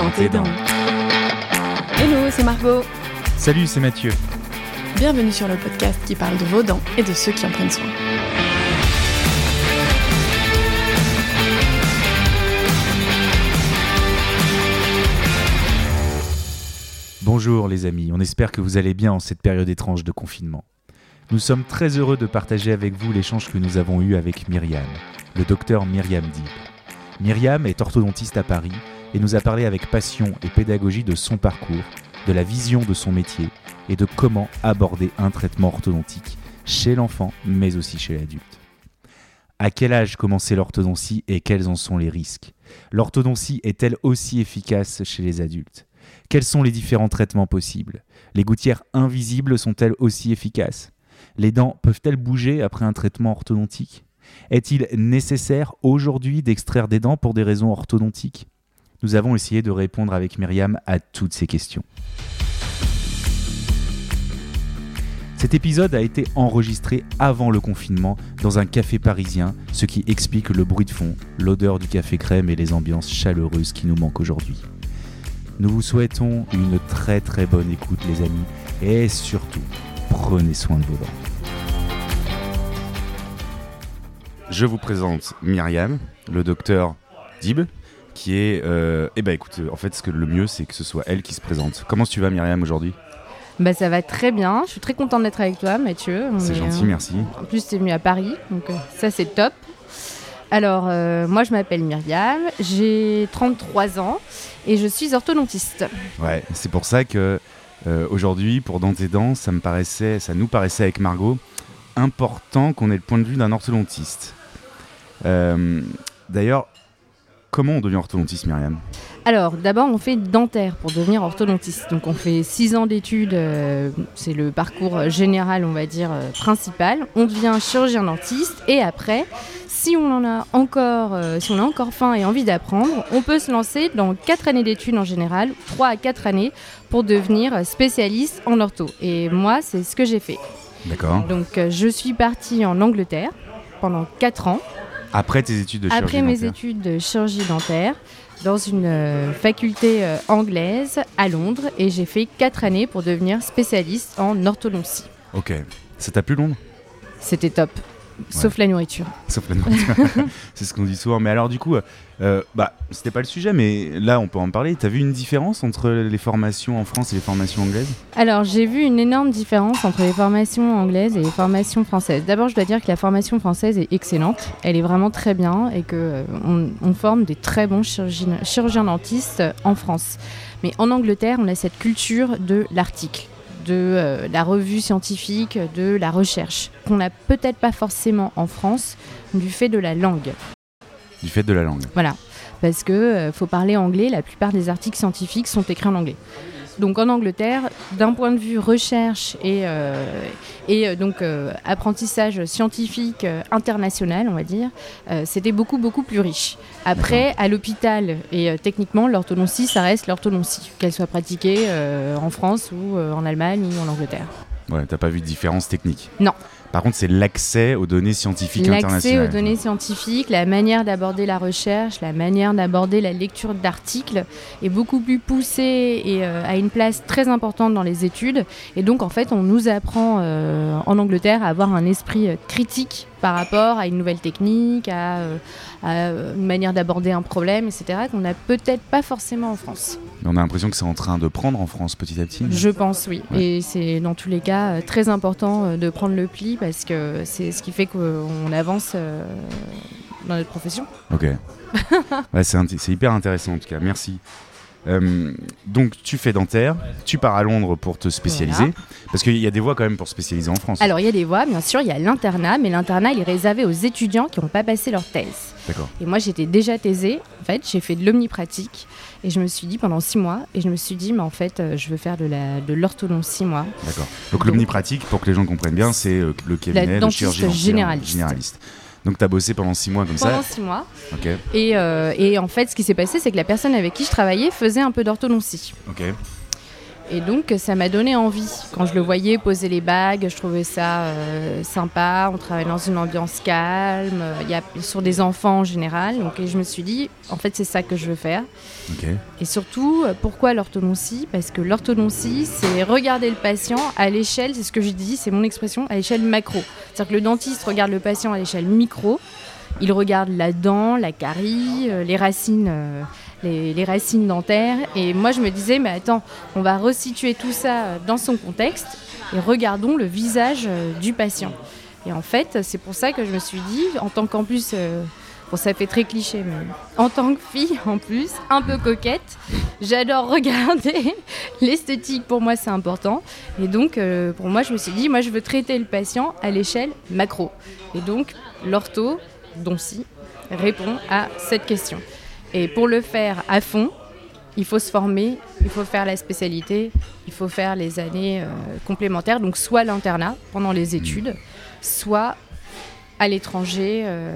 dans tes dents. Hello, c'est Margot. Salut, c'est Mathieu. Bienvenue sur le podcast qui parle de vos dents et de ceux qui en prennent soin. Bonjour les amis, on espère que vous allez bien en cette période étrange de confinement. Nous sommes très heureux de partager avec vous l'échange que nous avons eu avec Myriam, le docteur Myriam Dib. Myriam est orthodontiste à Paris et nous a parlé avec passion et pédagogie de son parcours, de la vision de son métier et de comment aborder un traitement orthodontique chez l'enfant mais aussi chez l'adulte. À quel âge commencer l'orthodontie et quels en sont les risques? L'orthodontie est-elle aussi efficace chez les adultes? Quels sont les différents traitements possibles? Les gouttières invisibles sont-elles aussi efficaces? Les dents peuvent-elles bouger après un traitement orthodontique? Est-il nécessaire aujourd'hui d'extraire des dents pour des raisons orthodontiques? Nous avons essayé de répondre avec Myriam à toutes ces questions. Cet épisode a été enregistré avant le confinement dans un café parisien, ce qui explique le bruit de fond, l'odeur du café crème et les ambiances chaleureuses qui nous manquent aujourd'hui. Nous vous souhaitons une très très bonne écoute les amis et surtout, prenez soin de vos dents. Je vous présente Myriam, le docteur Dib, qui est... Euh, eh ben écoute, en fait ce que le mieux c'est que ce soit elle qui se présente. Comment tu vas Myriam aujourd'hui? Bah ça va très bien, je suis très contente d'être avec toi Mathieu. C'est est, gentil, euh, merci. En plus tu es venu à Paris, donc euh, ça c'est top. Alors euh, moi je m'appelle Myriam, j'ai 33 ans et je suis orthodontiste. Ouais, c'est pour ça que euh, aujourd'hui, pour Dans tes dents, ça me paraissait, ça nous paraissait avec Margot important qu'on ait le point de vue d'un orthodontiste. Euh, D'ailleurs, comment on devient orthodontiste, Myriam? Alors d'abord on fait dentaire pour devenir orthodontiste. Donc on fait 6 ans d'études, euh, c'est le parcours général on va dire euh, principal. On devient chirurgien dentiste et après si on en a encore, euh, si on a encore faim et envie d'apprendre, on peut se lancer dans 4 années d'études en général, 3 à 4 années pour devenir spécialiste en ortho. Et moi c'est ce que j'ai fait. D'accord. Donc je suis partie en Angleterre pendant 4 ans. Après tes études de chirurgie Après mes dentaire. études de chirurgie dentaire, dans une euh, faculté euh, anglaise à Londres, et j'ai fait 4 années pour devenir spécialiste en orthodontie. Ok. Ça t'a plu Londres? C'était top, sauf la nourriture. Sauf la nourriture. c'est ce qu'on dit souvent. Mais alors, du coup, euh, bah, c'était pas le sujet, mais là, on peut en parler. T'as vu une différence entre les formations en France et les formations anglaises? Alors j'ai vu une énorme différence entre les formations anglaises et les formations françaises. D'abord je dois dire que la formation française est excellente, elle est vraiment très bien et que euh, on, on forme des très bons chirurgiens, chirurgiens dentistes euh, en France. Mais en Angleterre on a cette culture de l'article de euh, la revue scientifique, de la recherche, qu'on n'a peut-être pas forcément en France du fait de la langue. Du fait de la langue. Voilà, parce que euh, faut parler anglais, la plupart des articles scientifiques sont écrits en anglais. Donc en Angleterre, d'un point de vue recherche et, euh, et euh, donc euh, apprentissage scientifique euh, international, on va dire, c'était beaucoup beaucoup plus riche. Après, à l'hôpital et techniquement, l'orthodontie, ça reste l'orthodontie, qu'elle soit pratiquée en France ou en Allemagne ou en Angleterre. Ouais, t'as pas vu de différence technique? Non. Par contre, c'est l'accès aux données scientifiques L'accès internationales. aux données scientifiques, la manière d'aborder la recherche, la manière d'aborder la lecture d'articles est beaucoup plus poussée et euh, a une place très importante dans les études. Et donc, en fait, on nous apprend euh, en Angleterre à avoir un esprit euh, critique par rapport à une nouvelle technique, à, euh, à, une manière d'aborder un problème, etc., qu'on n'a peut-être pas forcément en France. Mais on a l'impression que c'est en train de prendre en France petit à petit. Je pense, oui. Ouais. Et c'est dans tous les cas euh, très important euh, de prendre le pli parce que c'est ce qui fait qu'on avance euh, dans notre profession. Ok. ouais, c'est hyper intéressant en tout cas. Merci. Euh, donc tu fais dentaire, tu pars à Londres pour te spécialiser, Voilà. parce qu'il y a des voies quand même pour spécialiser en France. Alors il y a des voies, bien sûr, il y a l'internat, mais l'internat il est réservé aux étudiants qui n'ont pas passé leur thèse. D'accord. Et moi j'étais déjà thésée, en fait, j'ai fait de l'omnipratique et je me suis dit pendant six mois, et je me suis dit, mais en fait, euh, je veux faire de la- de l'orthodontie moi. D'accord. Donc l'omnipratique, pour que les gens comprennent bien, c'est euh, le cabinet, le dentiste chirurgien dentaire généraliste. généraliste. Donc tu as bossé pendant six mois comme Pendant ça. six mois. Et, euh, et en fait, ce qui s'est passé, c'est que la personne avec qui je travaillais faisait un peu d'orthodontie. Ok. Et donc ça m'a donné envie. Quand je le voyais poser les bagues, je trouvais ça euh, sympa. On travaille dans une ambiance calme, il y a sur des enfants en général. Donc et je me suis dit, en fait c'est ça que je veux faire. Et surtout, pourquoi l'orthodontie? Parce que l'orthodontie, c'est regarder le patient à l'échelle, c'est ce que je dis, c'est mon expression, à l'échelle macro. C'est-à-dire que le dentiste regarde le patient à l'échelle micro. Il regarde la dent, la carie, euh, les racines, euh, les, racines dentaires. Et moi, je me disais, mais attends, on va resituer tout ça dans son contexte et regardons le visage euh, du patient. Et en fait, c'est pour ça que je me suis dit, en tant qu'en plus, euh, bon, ça fait très cliché, mais en tant que fille, en plus, un peu coquette, j'adore regarder. L'esthétique, pour moi, c'est important. Et donc, euh, pour moi, je me suis dit, moi, je veux traiter le patient à l'échelle macro. Et donc, l'ortho, Doncy, répond à cette question. Et pour le faire à fond, il faut se former, il faut faire la spécialité, il faut faire les années euh, complémentaires, donc soit l'internat pendant les études, soit à l'étranger euh,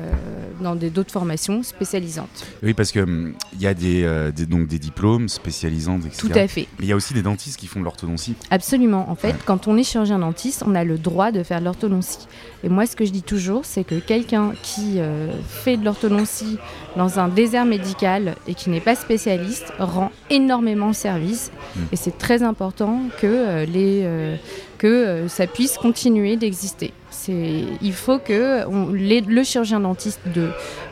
dans d'autres formations spécialisantes. Oui, parce qu'il y a des, euh, des- donc des diplômes spécialisants, etc. Tout à fait. Mais il y a aussi des dentistes qui font de l'orthodontie. Absolument. En fait, Ouais. quand on est chirurgien dentiste, on a le droit de faire de l'orthodontie. Et moi, ce que je dis toujours, c'est que quelqu'un qui euh, fait de l'orthodontie dans un désert médical et qui n'est pas spécialiste rend énormément service. Mm. Et c'est très important que, les, que euh, ça puisse continuer d'exister. Il faut que on- les- le chirurgien dentiste de,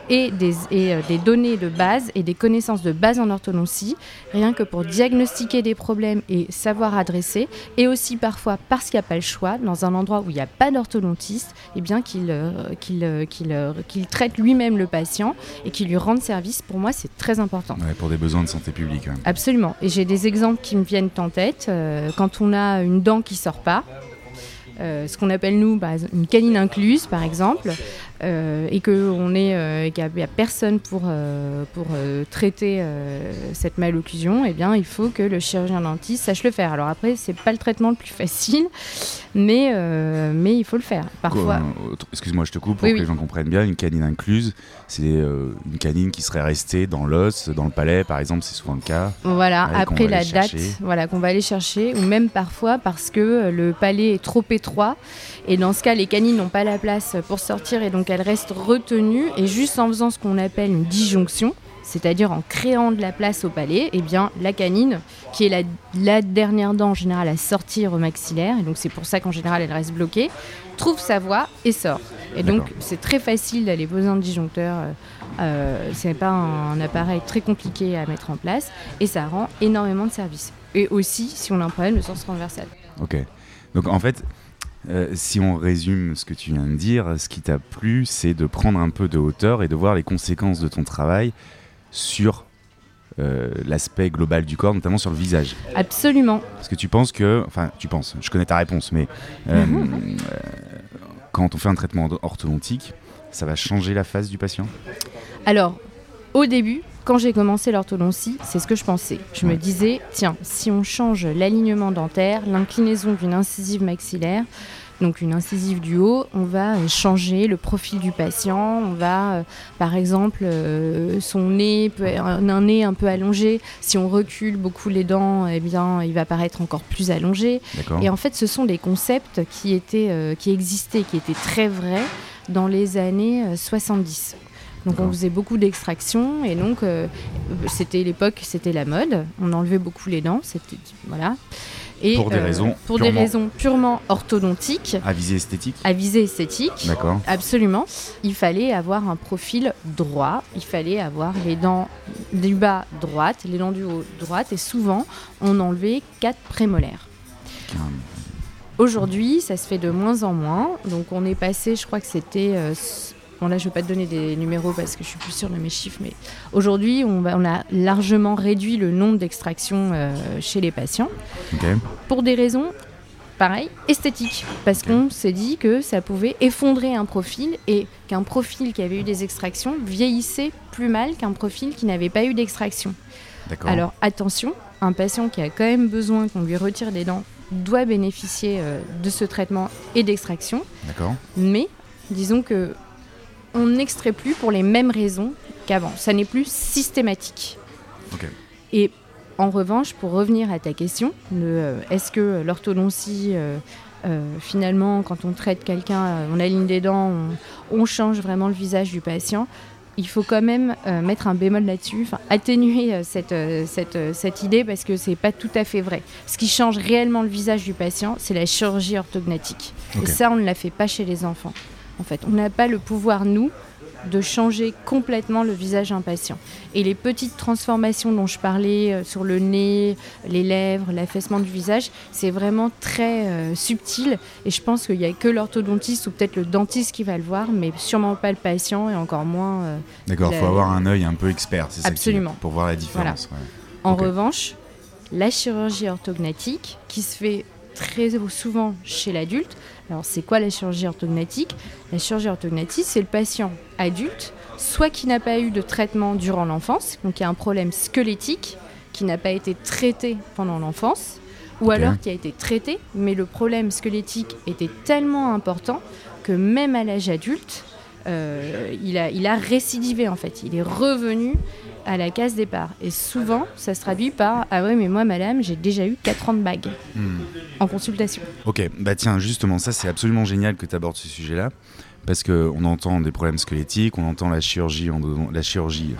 ait des, euh, des données de base et des connaissances de base en orthodontie, rien que pour diagnostiquer des problèmes et savoir adresser, et aussi parfois parce qu'il n'y a pas le choix, dans un endroit où il n'y a pas d'orthodontiste, eh bien qu'il euh, qu'il, euh, qu'il, traite lui-même le patient et qu'il lui rende service, pour moi c'est très important. Ouais, pour des besoins de santé publique. ouais. Absolument. Et j'ai des exemples qui me viennent en tête. Quand on a une dent qui sort pas, ce qu'on appelle nous bah, une canine incluse par exemple, euh, et qu'on est euh, qu'il n'y a, personne pour, euh, pour euh, traiter cette malocclusion, eh bien il faut que le chirurgien dentiste sache le faire. Alors après, c'est pas le traitement le plus facile, mais, mais il faut le faire. Parfois. Excuse-moi, je te coupe pour Oui, que oui. les gens comprennent bien. Une canine incluse, c'est une canine qui serait restée dans l'os, dans le palais, par exemple, c'est souvent le cas. Voilà, Ouais, après la date, voilà, qu'on va aller chercher, ou même parfois parce que le palais est trop étroit, et dans ce cas, les canines n'ont pas la place pour sortir, et donc elles restent retenues, et juste en faisant ce qu'on appelle une disjonction, c'est-à-dire en créant de la place au palais, eh bien la canine, qui est la, la dernière dent en général à sortir au maxillaire, et donc c'est pour ça qu'en général elle reste bloquée, trouve sa voie et sort. Et donc c'est très facile d'aller poser un disjoncteur. euh, euh, c'est pas un, appareil très compliqué à mettre en place et ça rend énormément de services. Et aussi, si on a un problème de sens transversal. Ok. Donc en fait, euh, si on résume ce que tu viens de dire, ce qui t'a plu, c'est de prendre un peu de hauteur et de voir les conséquences de ton travail sur euh, l'aspect global du corps, notamment sur le visage. Absolument. Parce que tu penses que, enfin, tu penses, je connais ta réponse, mais euh, euh, quand on fait un traitement orthodontique, ça va changer la face du patient? Alors, au début, quand j'ai commencé l'orthodontie, c'est ce que je pensais. Je me disais, tiens, si on change l'alignement dentaire, l'inclinaison d'une incisive maxillaire, donc une incisive du haut, on va euh, changer le profil du patient. On va, euh, par exemple, euh, son nez, peut, un, un nez un peu allongé. Si on recule beaucoup les dents, eh bien, il va paraître encore plus allongé. Et en fait, ce sont des concepts qui, étaient, euh, qui existaient, qui étaient très vrais dans les années euh, 70. Donc on faisait beaucoup d'extractions et donc euh, c'était l'époque, c'était la mode. On enlevait beaucoup les dents, c'était voilà. Et, Pour des raisons pour des purement- raisons purement orthodontiques, À visée esthétique à visée esthétique. D'accord. Absolument. Il fallait avoir un profil droit. Il fallait avoir les dents du bas droites, les dents du haut droites. Et souvent, on enlevait quatre prémolaires. Aujourd'hui, ça se fait de moins en moins. Donc, on est passé, je crois que c'était. euh, Bon, là, je ne vais pas te donner des numéros parce que je suis plus sûre de mes chiffres, mais aujourd'hui, on, a largement réduit le nombre d'extractions euh, chez les patients pour des raisons, pareil, esthétiques. Parce qu'on s'est dit que ça pouvait effondrer un profil et qu'un profil qui avait eu des extractions vieillissait plus mal qu'un profil qui n'avait pas eu d'extraction. Alors attention, un patient qui a quand même besoin qu'on lui retire des dents doit bénéficier euh, de ce traitement et d'extraction, D'accord. mais disons que on n'extrait plus pour les mêmes raisons qu'avant. Ça n'est plus systématique. Et En revanche, pour revenir à ta question, est-ce que l'orthodontie, finalement, quand on traite quelqu'un, on aligne des dents, on, change vraiment le visage du patient il faut quand même mettre un bémol là-dessus, atténuer cette, cette, idée parce que c'est pas tout à fait vrai. Ce qui change réellement le visage du patient, c'est la chirurgie orthognatique. Et ça, on ne la fait pas chez les enfants. En fait, on n'a pas le pouvoir, nous, de changer complètement le visage impatient. Et les petites transformations dont je parlais euh, sur le nez, les lèvres, l'affaissement du visage, c'est vraiment très euh, subtil. Et je pense qu'il n'y a que l'orthodontiste ou peut-être le dentiste qui va le voir, mais sûrement pas le patient et encore moins. Euh, D'accord, il faut avoir un œil un peu expert, c'est ça Absolument. pour voir la différence. En revanche, la chirurgie orthognatique, qui se fait très souvent chez l'adulte, alors, c'est quoi la chirurgie orthognatique? La chirurgie orthognatique, c'est le patient adulte, soit qui n'a pas eu de traitement durant l'enfance, donc qui a un problème squelettique qui n'a pas été traité pendant l'enfance, ou alors qui a été traité, mais le problème squelettique était tellement important que même à l'âge adulte, euh, il, a, il a récidivé en fait. Il est revenu à la case départ. Et souvent, ça se traduit par Ah ouais, mais moi, madame, j'ai déjà eu 4 ans de bague hmm. en consultation. Ok, bah tiens, justement, ça, c'est absolument génial que tu abordes ce sujet-là. Parce qu'on entend des problèmes squelettiques, on entend la chirurgie, la chirurgie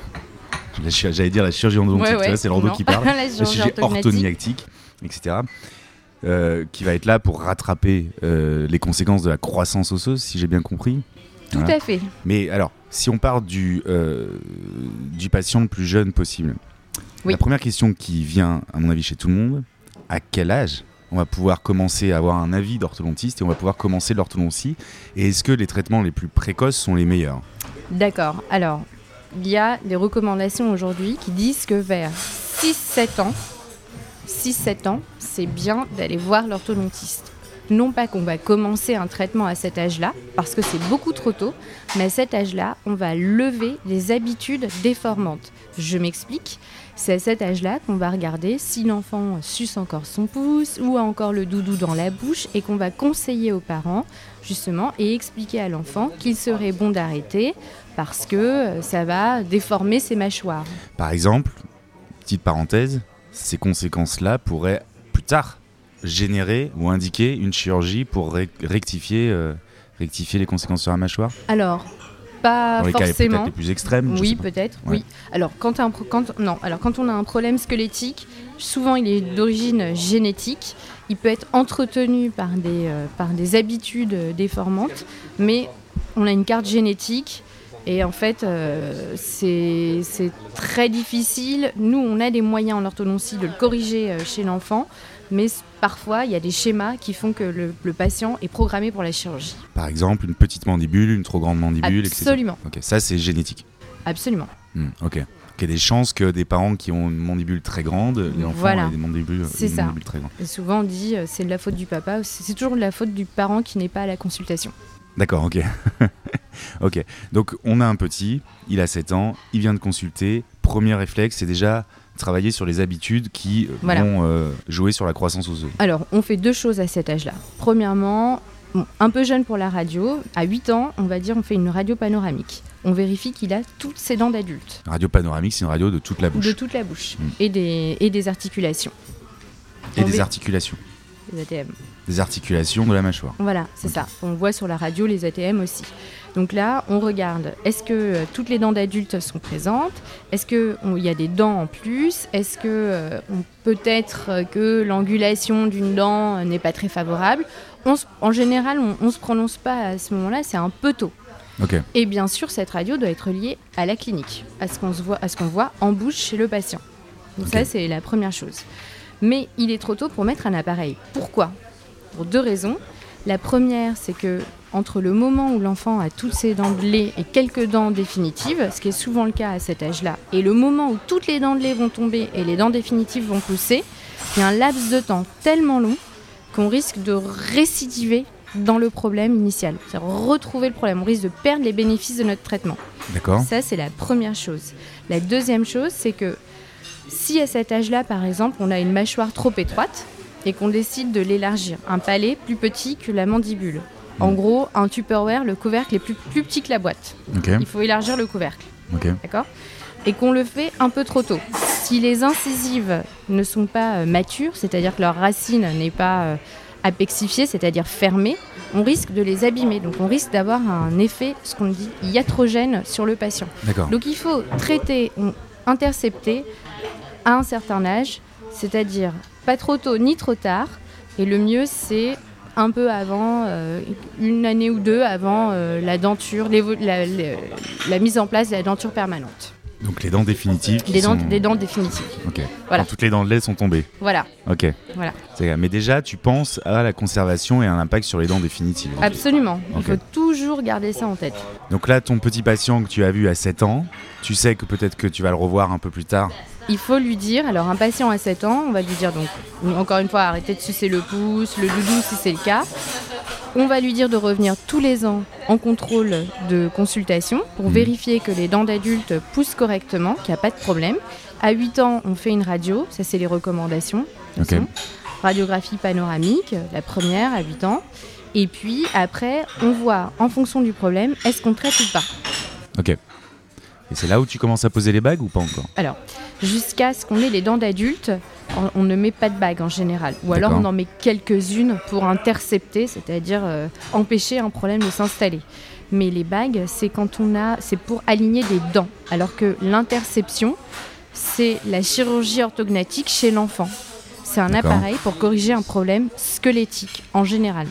J'allais dire la chirurgie endodontique, c'est l'ordo qui parle. la chirurgie, orthognactique, etc. Euh, qui va être là pour rattraper euh, les conséquences de la croissance osseuse, si j'ai bien compris. Tout à fait. Mais alors, si on part du, euh, du patient le plus jeune possible, la première question qui vient, à mon avis, chez tout le monde, à quel âge on va pouvoir commencer à avoir un avis d'orthodontiste et on va pouvoir commencer l'orthodontie Et est-ce que les traitements les plus précoces sont les meilleurs? D'accord. Alors, il y a des recommandations aujourd'hui qui disent que vers 6-7 ans, 6-7 ans, c'est bien d'aller voir l'orthodontiste non pas qu'on va commencer un traitement à cet âge-là, parce que c'est beaucoup trop tôt, mais à cet âge-là, on va lever les habitudes déformantes. Je m'explique. C'est à cet âge-là qu'on va regarder si l'enfant suce encore son pouce ou a encore le doudou dans la bouche et qu'on va conseiller aux parents justement et expliquer à l'enfant qu'il serait bon d'arrêter parce que euh, ça va déformer ses mâchoires. Par exemple, petite parenthèse, ces conséquences-là pourraient plus tard générer ou indiquer une chirurgie pour rectifier, euh, rectifier les conséquences sur la mâchoire Alors, pas Dans les forcément. Cas les plus extrêmes. Oui, peut-être. Oui. Alors quand, un, quand, non, alors quand on a un problème squelettique, souvent il est d'origine génétique. Il peut être entretenu par des, euh, par des habitudes déformantes, mais on a une carte génétique. Et en fait, euh, c'est très difficile. Nous, on a des moyens en orthodontie de le corriger chez l'enfant mais parfois il y a des schémas qui font que le, patient est programmé pour la chirurgie. Par exemple, une petite mandibule, une trop grande mandibule, Absolument. Ok, ça c'est génétique. Absolument. Hmm, ok. Il y a des chances que des parents qui ont une mandibule très grande, les enfants aient des mandibules, très grandes. Et souvent on dit euh, c'est de la faute du papa, c'est toujours de la faute du parent qui n'est pas à la consultation. D'accord, ok. ok. Donc on a un petit, il a 7 ans, il vient de consulter. Premier réflexe, c'est déjà travailler sur les habitudes qui euh, vont euh, jouer sur la croissance osseuse Alors, on fait deux choses à cet âge-là. Premièrement, un peu jeune pour la radio, à 8 ans, on va dire on fait une radio panoramique. On vérifie qu'il a toutes ses dents d'adulte. Radio panoramique, c'est une radio de toute la bouche. De toute la bouche. Et, des, et des articulations. Et des articulations. Des ATM. Des articulations de la mâchoire. Voilà, c'est ça. On voit sur la radio les ATM aussi. Donc là, on regarde, est-ce que euh, toutes les dents d'adultes sont présentes? Est-ce qu'il y a des dents en plus? Est-ce que euh, peut-être euh, que l'angulation d'une dent n'est pas très favorable? En général, on ne se prononce pas à ce moment-là, c'est un peu tôt. Et bien sûr, cette radio doit être liée à la clinique, à ce qu'on voit, voit en bouche chez le patient. Donc ça, c'est la première chose. Mais il est trop tôt pour mettre un appareil. Pourquoi? Pour deux raisons. La première, c'est que entre le moment où l'enfant a toutes ses dents de lait et quelques dents définitives, ce qui est souvent le cas à cet âge-là, et le moment où toutes les dents de lait vont tomber et les dents définitives vont pousser, il y a un laps de temps tellement long qu'on risque de récidiver dans le problème initial. C'est-à-dire retrouver le problème. On risque de perdre les bénéfices de notre traitement. D'accord. Ça, c'est la première chose. La deuxième chose, c'est que si à cet âge-là, par exemple, on a une mâchoire trop étroite, et qu'on décide de l'élargir. Un palais plus petit que la mandibule. En hmm. gros, un Tupperware, le couvercle est plus, plus petit que la boîte. Il faut élargir le couvercle. D'accord? Et qu'on le fait un peu trop tôt. Si les incisives ne sont pas euh, matures, c'est-à-dire que leur racine n'est pas euh, apexifiée, c'est-à-dire fermée, on risque de les abîmer. Donc on risque d'avoir un effet, ce qu'on dit, iatrogène sur le patient. Donc il faut traiter, on- intercepter à un certain âge, c'est-à-dire pas trop tôt ni trop tard. Et le mieux, c'est un peu avant, euh, une année ou deux avant euh, la denture, la, la- la mise en place de la denture permanente. Donc les dents définitives. Les dents, sont- les dents définitives. Ok. Voilà. Quand toutes les dents de lait sont tombées. Voilà, Ok. voilà. Mais déjà, tu penses à la conservation et à l'impact sur les dents définitives. Absolument. Il faut toujours garder ça en tête. Donc là, ton petit patient que tu as vu à 7 ans, tu sais que peut-être que tu vas le revoir un peu plus tard. Il faut lui dire, alors un patient à 7 ans, on va lui dire donc, encore une fois, arrêtez de sucer le pouce, le doudou si c'est le cas. On va lui dire de revenir tous les ans en contrôle de consultation pour Mhm. vérifier que les dents d'adulte poussent correctement, qu'il n'y a pas de problème. À 8 ans, on fait une radio, ça c'est les recommandations. Radiographie panoramique, la première à 8 ans. Et puis après, on voit en fonction du problème, est-ce qu'on traite ou pas. Ok. Et c'est là où tu commences à poser les bagues ou pas encore? Alors, jusqu'à ce qu'on ait les dents d'adulte, on, on ne met pas de bague en général. Ou alors on en met quelques-unes pour intercepter, c'est-à-dire euh, empêcher un problème de s'installer. Mais les bagues, c'est quand on a, c'est pour aligner des dents. Alors que l'interception, c'est la chirurgie orthognatique chez l'enfant. C'est un appareil pour corriger un problème squelettique en général.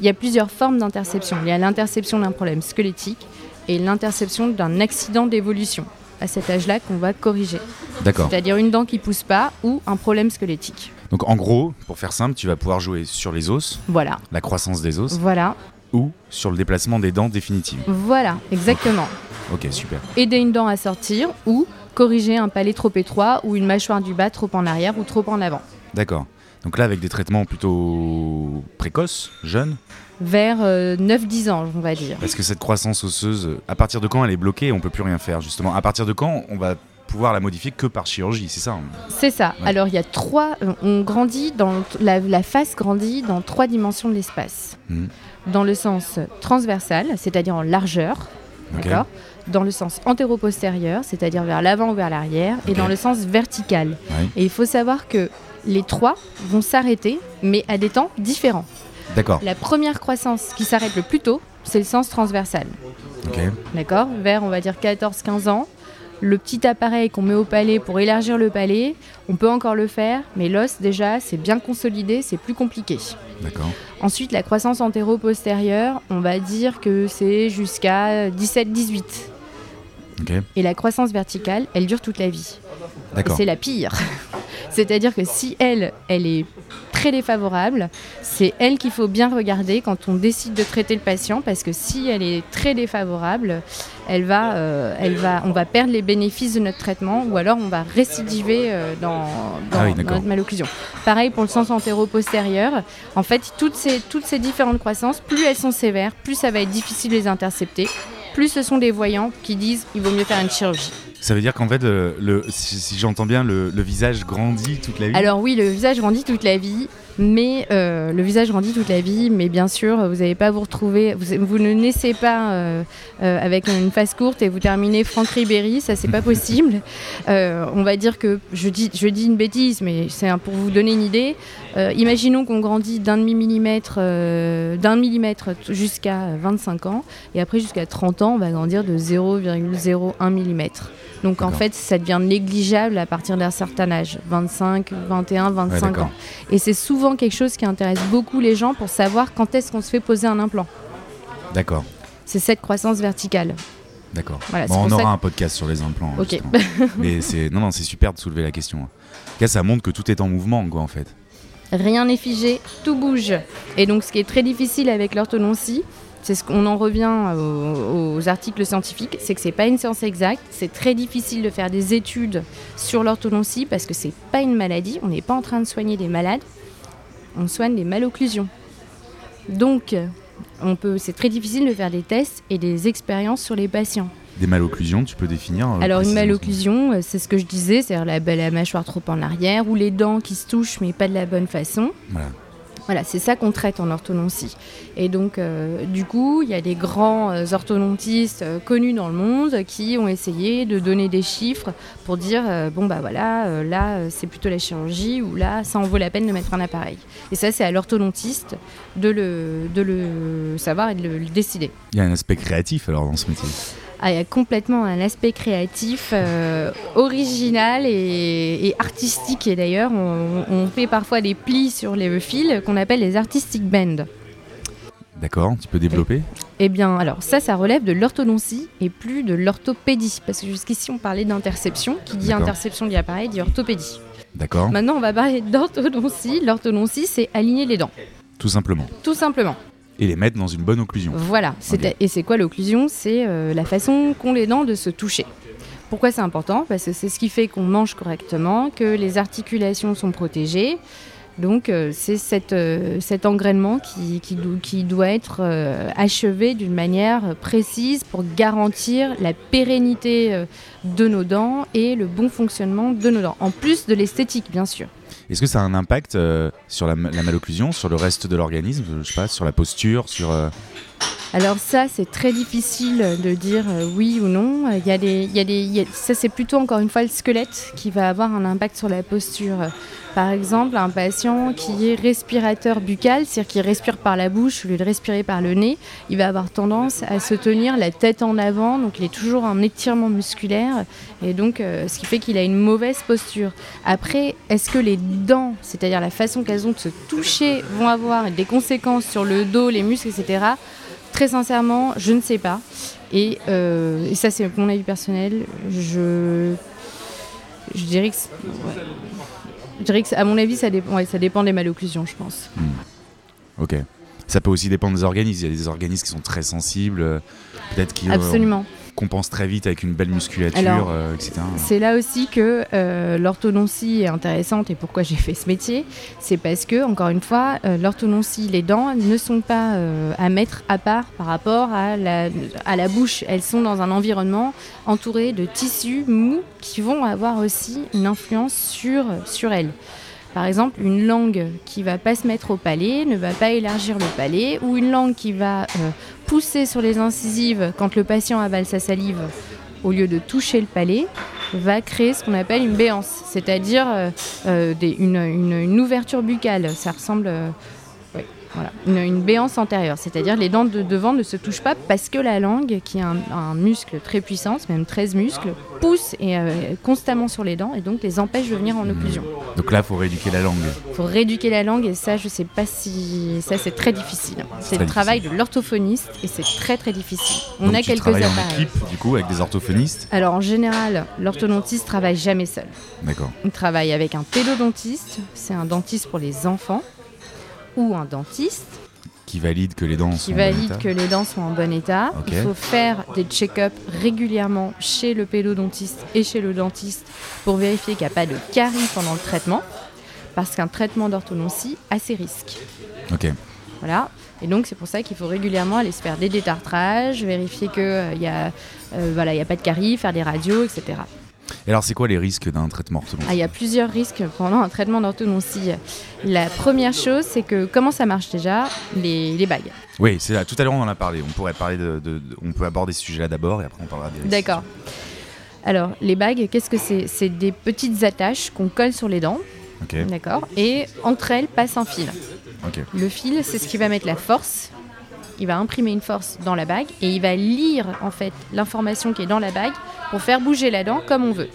Il y a plusieurs formes d'interception. Il y a l'interception d'un problème squelettique et l'interception d'un accident d'évolution. À cet âge-là qu'on va corriger. D'accord. C'est-à-dire une dent qui pousse pas ou un problème squelettique. Donc en gros, pour faire simple, tu vas pouvoir jouer sur les os, Voilà, la croissance des os, voilà, ou sur le déplacement des dents définitives. voilà, exactement. Ok, super. Aider une dent à sortir ou corriger un palais trop étroit ou une mâchoire du bas trop en arrière ou trop en avant. D'accord. Donc là, avec des traitements plutôt précoces, jeunes, Vers euh, 9-10 ans, on va dire. parce que cette croissance osseuse, à partir de quand elle est bloquée, on peut plus rien faire justement. À partir de quand on va pouvoir la modifier que par chirurgie, c'est ça hein C'est ça. Ouais. Alors il y a trois. euh, On grandit dans la, la face grandit dans trois dimensions de l'espace. Mhm. Dans le sens transversal, c'est-à-dire en largeur, d'accord. Dans le sens antéro-postérieur, c'est-à-dire vers l'avant ou vers l'arrière, et dans le sens vertical. Ouais. Et il faut savoir que les trois vont s'arrêter, mais à des temps différents. D'accord. La première croissance qui s'arrête le plus tôt, c'est le sens transversal. D'accord Vers, on va dire, 14-15 ans. Le petit appareil qu'on met au palais pour élargir le palais, on peut encore le faire, mais l'os, déjà, c'est bien consolidé, c'est plus compliqué. D'accord. Ensuite, la croissance antéro-postérieure, on va dire que c'est jusqu'à 17-18. Ok. Et la croissance verticale, elle dure toute la vie. Et c'est la pire. C'est-à-dire que si elle, elle est très défavorable, c'est elle qu'il faut bien regarder quand on décide de traiter le patient, parce que si elle est très défavorable, elle va, euh, elle va, on va perdre les bénéfices de notre traitement, ou alors on va récidiver euh, dans, dans- Ah oui, dans d'accord. notre malocclusion. Pareil pour le sens antéro-postérieur. En fait, toutes ces, toutes ces différentes croissances, plus elles sont sévères, plus ça va être difficile de les intercepter, plus ce sont des voyants qui disent il vaut mieux faire une chirurgie. Ça veut dire qu'en fait, euh, si, j'entends bien, le visage grandit toute la vie. Alors oui, le visage grandit toute la vie, mais euh, le visage grandit toute la vie, mais bien sûr, vous n'allez pas vous retrouver, vous, vous ne naissez pas euh, euh, avec une face courte et vous terminez Franck Ribéry, ça c'est pas possible. On va dire que je dis, je dis une bêtise, mais c'est pour vous donner une idée. Imaginons qu'on grandit d'un demi millimètre, euh, d'un millimètre jusqu'à 25 ans, et après jusqu'à 30 ans, on va grandir de 0,01 millimètre. Donc en fait, ça devient négligeable à partir d'un certain âge, 25, 21, Ouais, 25 d'accord. ans. Et c'est souvent quelque chose qui intéresse beaucoup les gens pour savoir quand est-ce qu'on se fait poser un implant. D'accord. C'est cette croissance verticale. D'accord. Voilà, Bon, c'est on aura un podcast sur les implants. Ok. Mais c'est non, non, c'est super de soulever la question. Tout cas, ça montre que tout est en mouvement, quoi, en fait. Rien n'est figé, tout bouge. Et donc, ce qui est très difficile avec l'orthodontie, c'est ce qu'on en revient aux, aux articles scientifiques, c'est que c'est pas une science exacte. C'est très difficile de faire des études sur l'orthodontie parce que c'est pas une maladie. On n'est pas en train de soigner des malades, on soigne des malocclusions. Donc, on peut, c'est très difficile de faire des tests et des expériences sur les patients. Des malocclusions, tu peux définir euh, Alors une malocclusion, euh, c'est ce que je disais, c'est-à-dire la, la mâchoire trop en arrière ou les dents qui se touchent mais pas de la bonne façon. Voilà. Voilà, c'est ça qu'on traite en orthodontie. Et donc, euh, du coup, il y a des grands euh, orthodontistes euh, connus dans le monde qui ont essayé de donner des chiffres pour dire bon, bah voilà, là, c'est plutôt la chirurgie ou là, ça en vaut la peine de mettre un appareil. Et ça, c'est à l'orthodontiste de le, de le savoir et de le, le décider. Il y a un aspect créatif alors dans ce métier. Il y a complètement un aspect créatif, euh, original et, et artistique. Et d'ailleurs, on, on fait parfois des plis sur les fils qu'on appelle les artistic bends. D'accord, tu peux développer Eh bien, alors ça, ça relève de l'orthodontie et plus de l'orthopédie. Parce que jusqu'ici, on parlait d'interception. Qui dit interception dit appareil, dit orthopédie. D'accord, Maintenant, on va parler d'orthodontie. L'orthodontie, c'est aligner les dents, tout simplement. tout simplement. Et les mettre dans une bonne occlusion. Voilà. Et c'est quoi l'occlusion? C'est euh, la façon qu'ont les dents de se toucher. Pourquoi c'est important? Parce que c'est ce qui fait qu'on mange correctement, que les articulations sont protégées. Donc euh, c'est cette, euh, cet engrainement qui, qui, do- qui doit être euh, achevé d'une manière précise pour garantir la pérennité de nos dents et le bon fonctionnement de nos dents. En plus de l'esthétique, bien sûr. Est-ce que ça a un impact euh, sur la, la malocclusion, sur le reste de l'organisme, je sais pas, sur la posture, sur... Alors ça, c'est très difficile de dire euh, oui ou non. Il y a des, il y a des, ça, c'est plutôt encore une fois le squelette qui va avoir un impact sur la posture. Par exemple, un patient qui est respirateur buccal, c'est-à-dire qui respire par la bouche au lieu de respirer par le nez, il va avoir tendance à se tenir la tête en avant, donc il est toujours en étirement musculaire, et donc euh, ce qui fait qu'il a une mauvaise posture. Après, est-ce que les dents, c'est-à-dire la façon qu'elles ont de se toucher, vont avoir des conséquences sur le dos, les muscles, etc. Très sincèrement, je ne sais pas. Et, euh, et ça, c'est mon avis personnel. Je, je dirais que, ouais. je dirais que, à mon avis, ça dépend, ouais, ça dépend des malocclusions, je pense. Ok. Ça peut aussi dépendre des organismes. Il y a des organismes qui sont très sensibles, euh, peut-être qui euh, Absolument. Compensent très vite avec une belle musculature, Alors, euh, etc. C'est là aussi que euh, l'orthodontie est intéressante et pourquoi j'ai fait ce métier. C'est parce que, encore une fois, euh, l'orthodontie, les dents ne sont pas euh, à mettre à part par rapport à la, à la bouche. Elles sont dans un environnement entouré de tissus mous qui vont avoir aussi une influence sur, sur elles. Par exemple, une langue qui va pas se mettre au palais ne va pas élargir le palais, ou une langue qui va euh, pousser sur les incisives quand le patient avale sa salive au lieu de toucher le palais, va créer ce qu'on appelle une béance, c'est-à-dire euh, euh, une, une- une ouverture buccale. Ça ressemble. Voilà, une, une béance antérieure, c'est-à-dire les dents de devant ne se touchent pas parce que la langue, qui est un, un muscle très puissant, même 13 muscles, pousse et, euh, constamment sur les dents et donc les empêche de venir en occlusion. Donc là, il faut rééduquer la langue. Il faut rééduquer la langue et ça, je sais pas si. Ça, c'est très difficile. C'est le travail de l'orthophoniste et c'est très très difficile. On Donc a tu quelques travailles en appareils. équipe, du coup, avec des orthophonistes. Alors en général, l'orthodontiste travaille jamais seul. D'accord. Il travaille avec un pédodontiste, c'est un dentiste pour les enfants, ou un dentiste Qui valide que les dents sont en bon état. que les dents sont en bon état. Ok. Il faut faire des check-ups régulièrement chez le pédodontiste et chez le dentiste pour vérifier qu'il n'y a pas de caries pendant le traitement, parce qu'un traitement d'orthodontie a ses risques. Ok. Voilà. Et donc c'est pour ça qu'il faut régulièrement aller se faire des détartrages, vérifier qu'il n'y a, euh, voilà, il y a pas de caries, faire des radios, etc. Et alors, c'est quoi les risques d'un traitement orthodontique Ah, il y a plusieurs risques pendant un traitement d'orthodontie. La première chose, c'est que comment ça marche déjà les, les bagues? Oui, c'est là. Tout à l'heure, on en a parlé. On pourrait parler de, de- de- on peut aborder ce sujet-là d'abord et après on parlera des risques. D'accord. Alors, les bagues, qu'est-ce que c'est? C'est des petites attaches qu'on colle sur les dents, Ok. d'accord? Et entre elles passe un fil. Ok. Le fil, c'est ce qui va mettre la force. Il va imprimer une force dans la bague et il va lire en fait l'information qui est dans la bague pour faire bouger la dent comme on veut.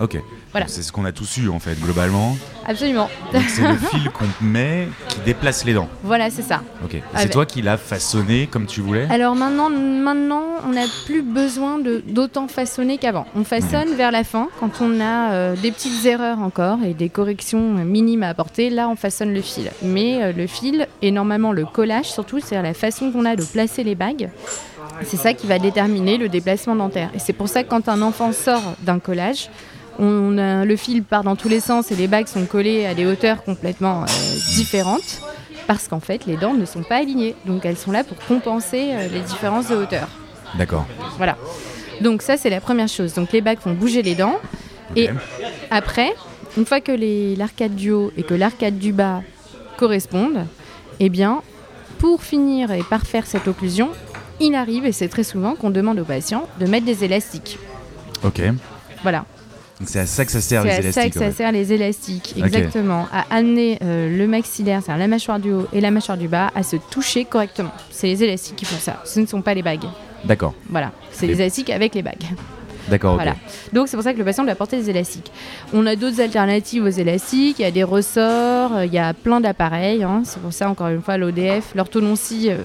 Ok. Voilà. C'est ce qu'on a tous eu en fait globalement. Absolument. C'est le fil qu'on met qui déplace les dents. voilà, c'est ça. Ok. Ah c'est ben- toi qui l'as façonné comme tu voulais? Alors maintenant, maintenant on n'a plus besoin d'autant façonner qu'avant. On façonne vers la fin, quand on a euh, des petites erreurs encore et des corrections minimes à apporter, là on façonne le fil. Mais euh, le fil et normalement le collage surtout, c'est la façon qu'on a de placer les bagues. C'est ça qui va déterminer le déplacement dentaire. Et c'est pour ça que quand un enfant sort d'un collage, on a- le fil part dans tous les sens et les bagues sont collées à des hauteurs complètement euh, différentes parce qu'en fait les dents ne sont pas alignées. Donc elles sont là pour compenser euh, les différences de hauteur. D'accord. Voilà. Donc ça c'est la première chose. Donc les bagues font bouger les dents. Et après, une fois que l'arcade du haut et que l'arcade du bas correspondent, Eh bien, pour finir et parfaire cette occlusion, il arrive, et c'est très souvent, qu'on demande aux patients de mettre des élastiques. Ok. Voilà. Donc c'est à ça que ça sert C'est les à ça élastiques. que ça sert les élastiques, exactement. À amener euh, le maxillaire, c'est-à-dire la mâchoire du haut et la mâchoire du bas, à se toucher correctement. C'est les élastiques qui font ça. Ce ne sont pas les bagues. D'accord. Voilà. C'est Les- les élastiques avec les bagues. D'accord. Voilà. Donc c'est pour ça que le patient doit porter des élastiques. On a d'autres alternatives aux élastiques, il y a des ressorts, euh, il y a plein d'appareils. hein. C'est pour ça, encore une fois, l'ODF, l'orthodontie, euh,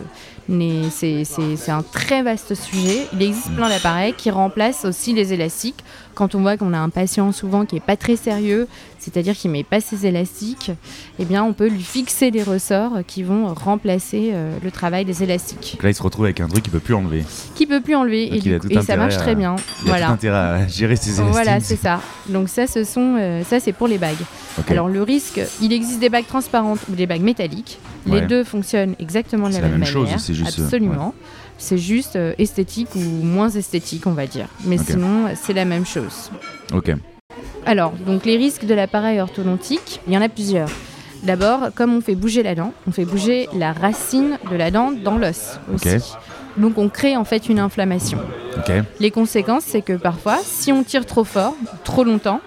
c'est un très vaste sujet. Il existe plein d'appareils qui remplacent aussi les élastiques. Quand on voit qu'on a un patient souvent qui est pas très sérieux, c'est-à-dire qui met pas ses élastiques, eh bien on peut lui fixer des ressorts qui vont remplacer euh, le travail des élastiques. Donc là, il se retrouve avec un truc qu'il peut plus enlever. Qui peut plus enlever Donc et, a du- ça marche à- très bien. Il a voilà. tout intérêt à gérer ses élastiques. Voilà, c'est ça. Donc ça, ce sont, euh, ça c'est pour les bagues. Alors le risque, il existe des bagues transparentes ou des bagues métalliques. Les deux fonctionnent exactement de C'est la, la même même chose, manière. c'est juste, euh, Absolument. C'est juste euh, esthétique ou moins esthétique, on va dire. Mais sinon, c'est la même chose. Ok. Alors, donc les risques de l'appareil orthodontique, il y en a plusieurs. D'abord, comme on fait bouger la dent, on fait bouger la racine de la dent dans l'os aussi. Donc on crée en fait une inflammation. Ok. Les conséquences, c'est que parfois, si on tire trop fort, trop longtemps,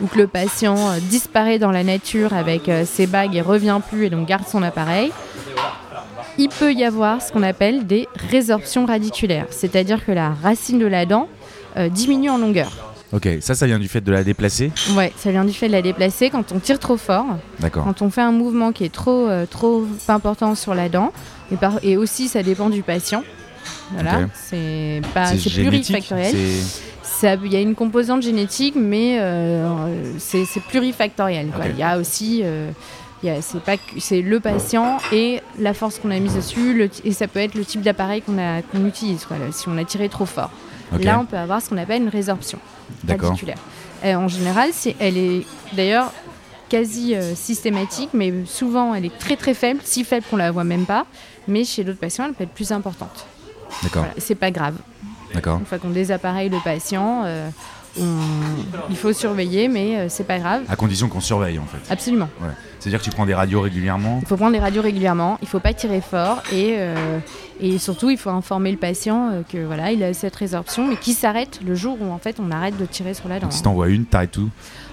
ou que le patient euh, disparaît dans la nature avec ses bagues et revient plus et donc garde son appareil, il peut y avoir ce qu'on appelle des résorptions radiculaires, c'est-à-dire que la racine de la dent euh, diminue en longueur. Ok. Ça, ça vient du fait de la déplacer. Ouais, ça vient du fait de la déplacer quand on tire trop fort, D'accord. quand on fait un mouvement qui est trop, euh, trop important sur la dent, et, par- et aussi ça dépend du patient. Voilà, c'est pas, plurifactoriel. Il y a une composante génétique, mais euh, c'est plurifactoriel. quoi. Ok. Il y a aussi, euh, c'est pas c'est le patient et la force qu'on a mise dessus, le- et ça peut être le type d'appareil qu'on utilise. quoi, si on a tiré trop fort, là on peut avoir ce qu'on appelle une résorption radiculaire. Et en général, elle est d'ailleurs quasi euh, systématique, mais souvent elle est très très faible, si faible qu'on la voit même pas. Mais chez d'autres patients, elle peut être plus importante. D'accord. Voilà, c'est pas grave. D'accord. Une fois qu'on désappareille le patient, euh, on- il faut surveiller, mais euh, c'est pas grave. À condition qu'on surveille, en fait. Absolument. Ouais. C'est-à-dire que tu prends des radios régulièrement. Il faut prendre des radios régulièrement, il faut pas tirer fort et, euh, et surtout il faut informer le patient euh, que voilà il a cette résorption mais qui s'arrête le jour où en fait on arrête de tirer sur la dent. Donc si t'en vois une, t'arrêtes tout.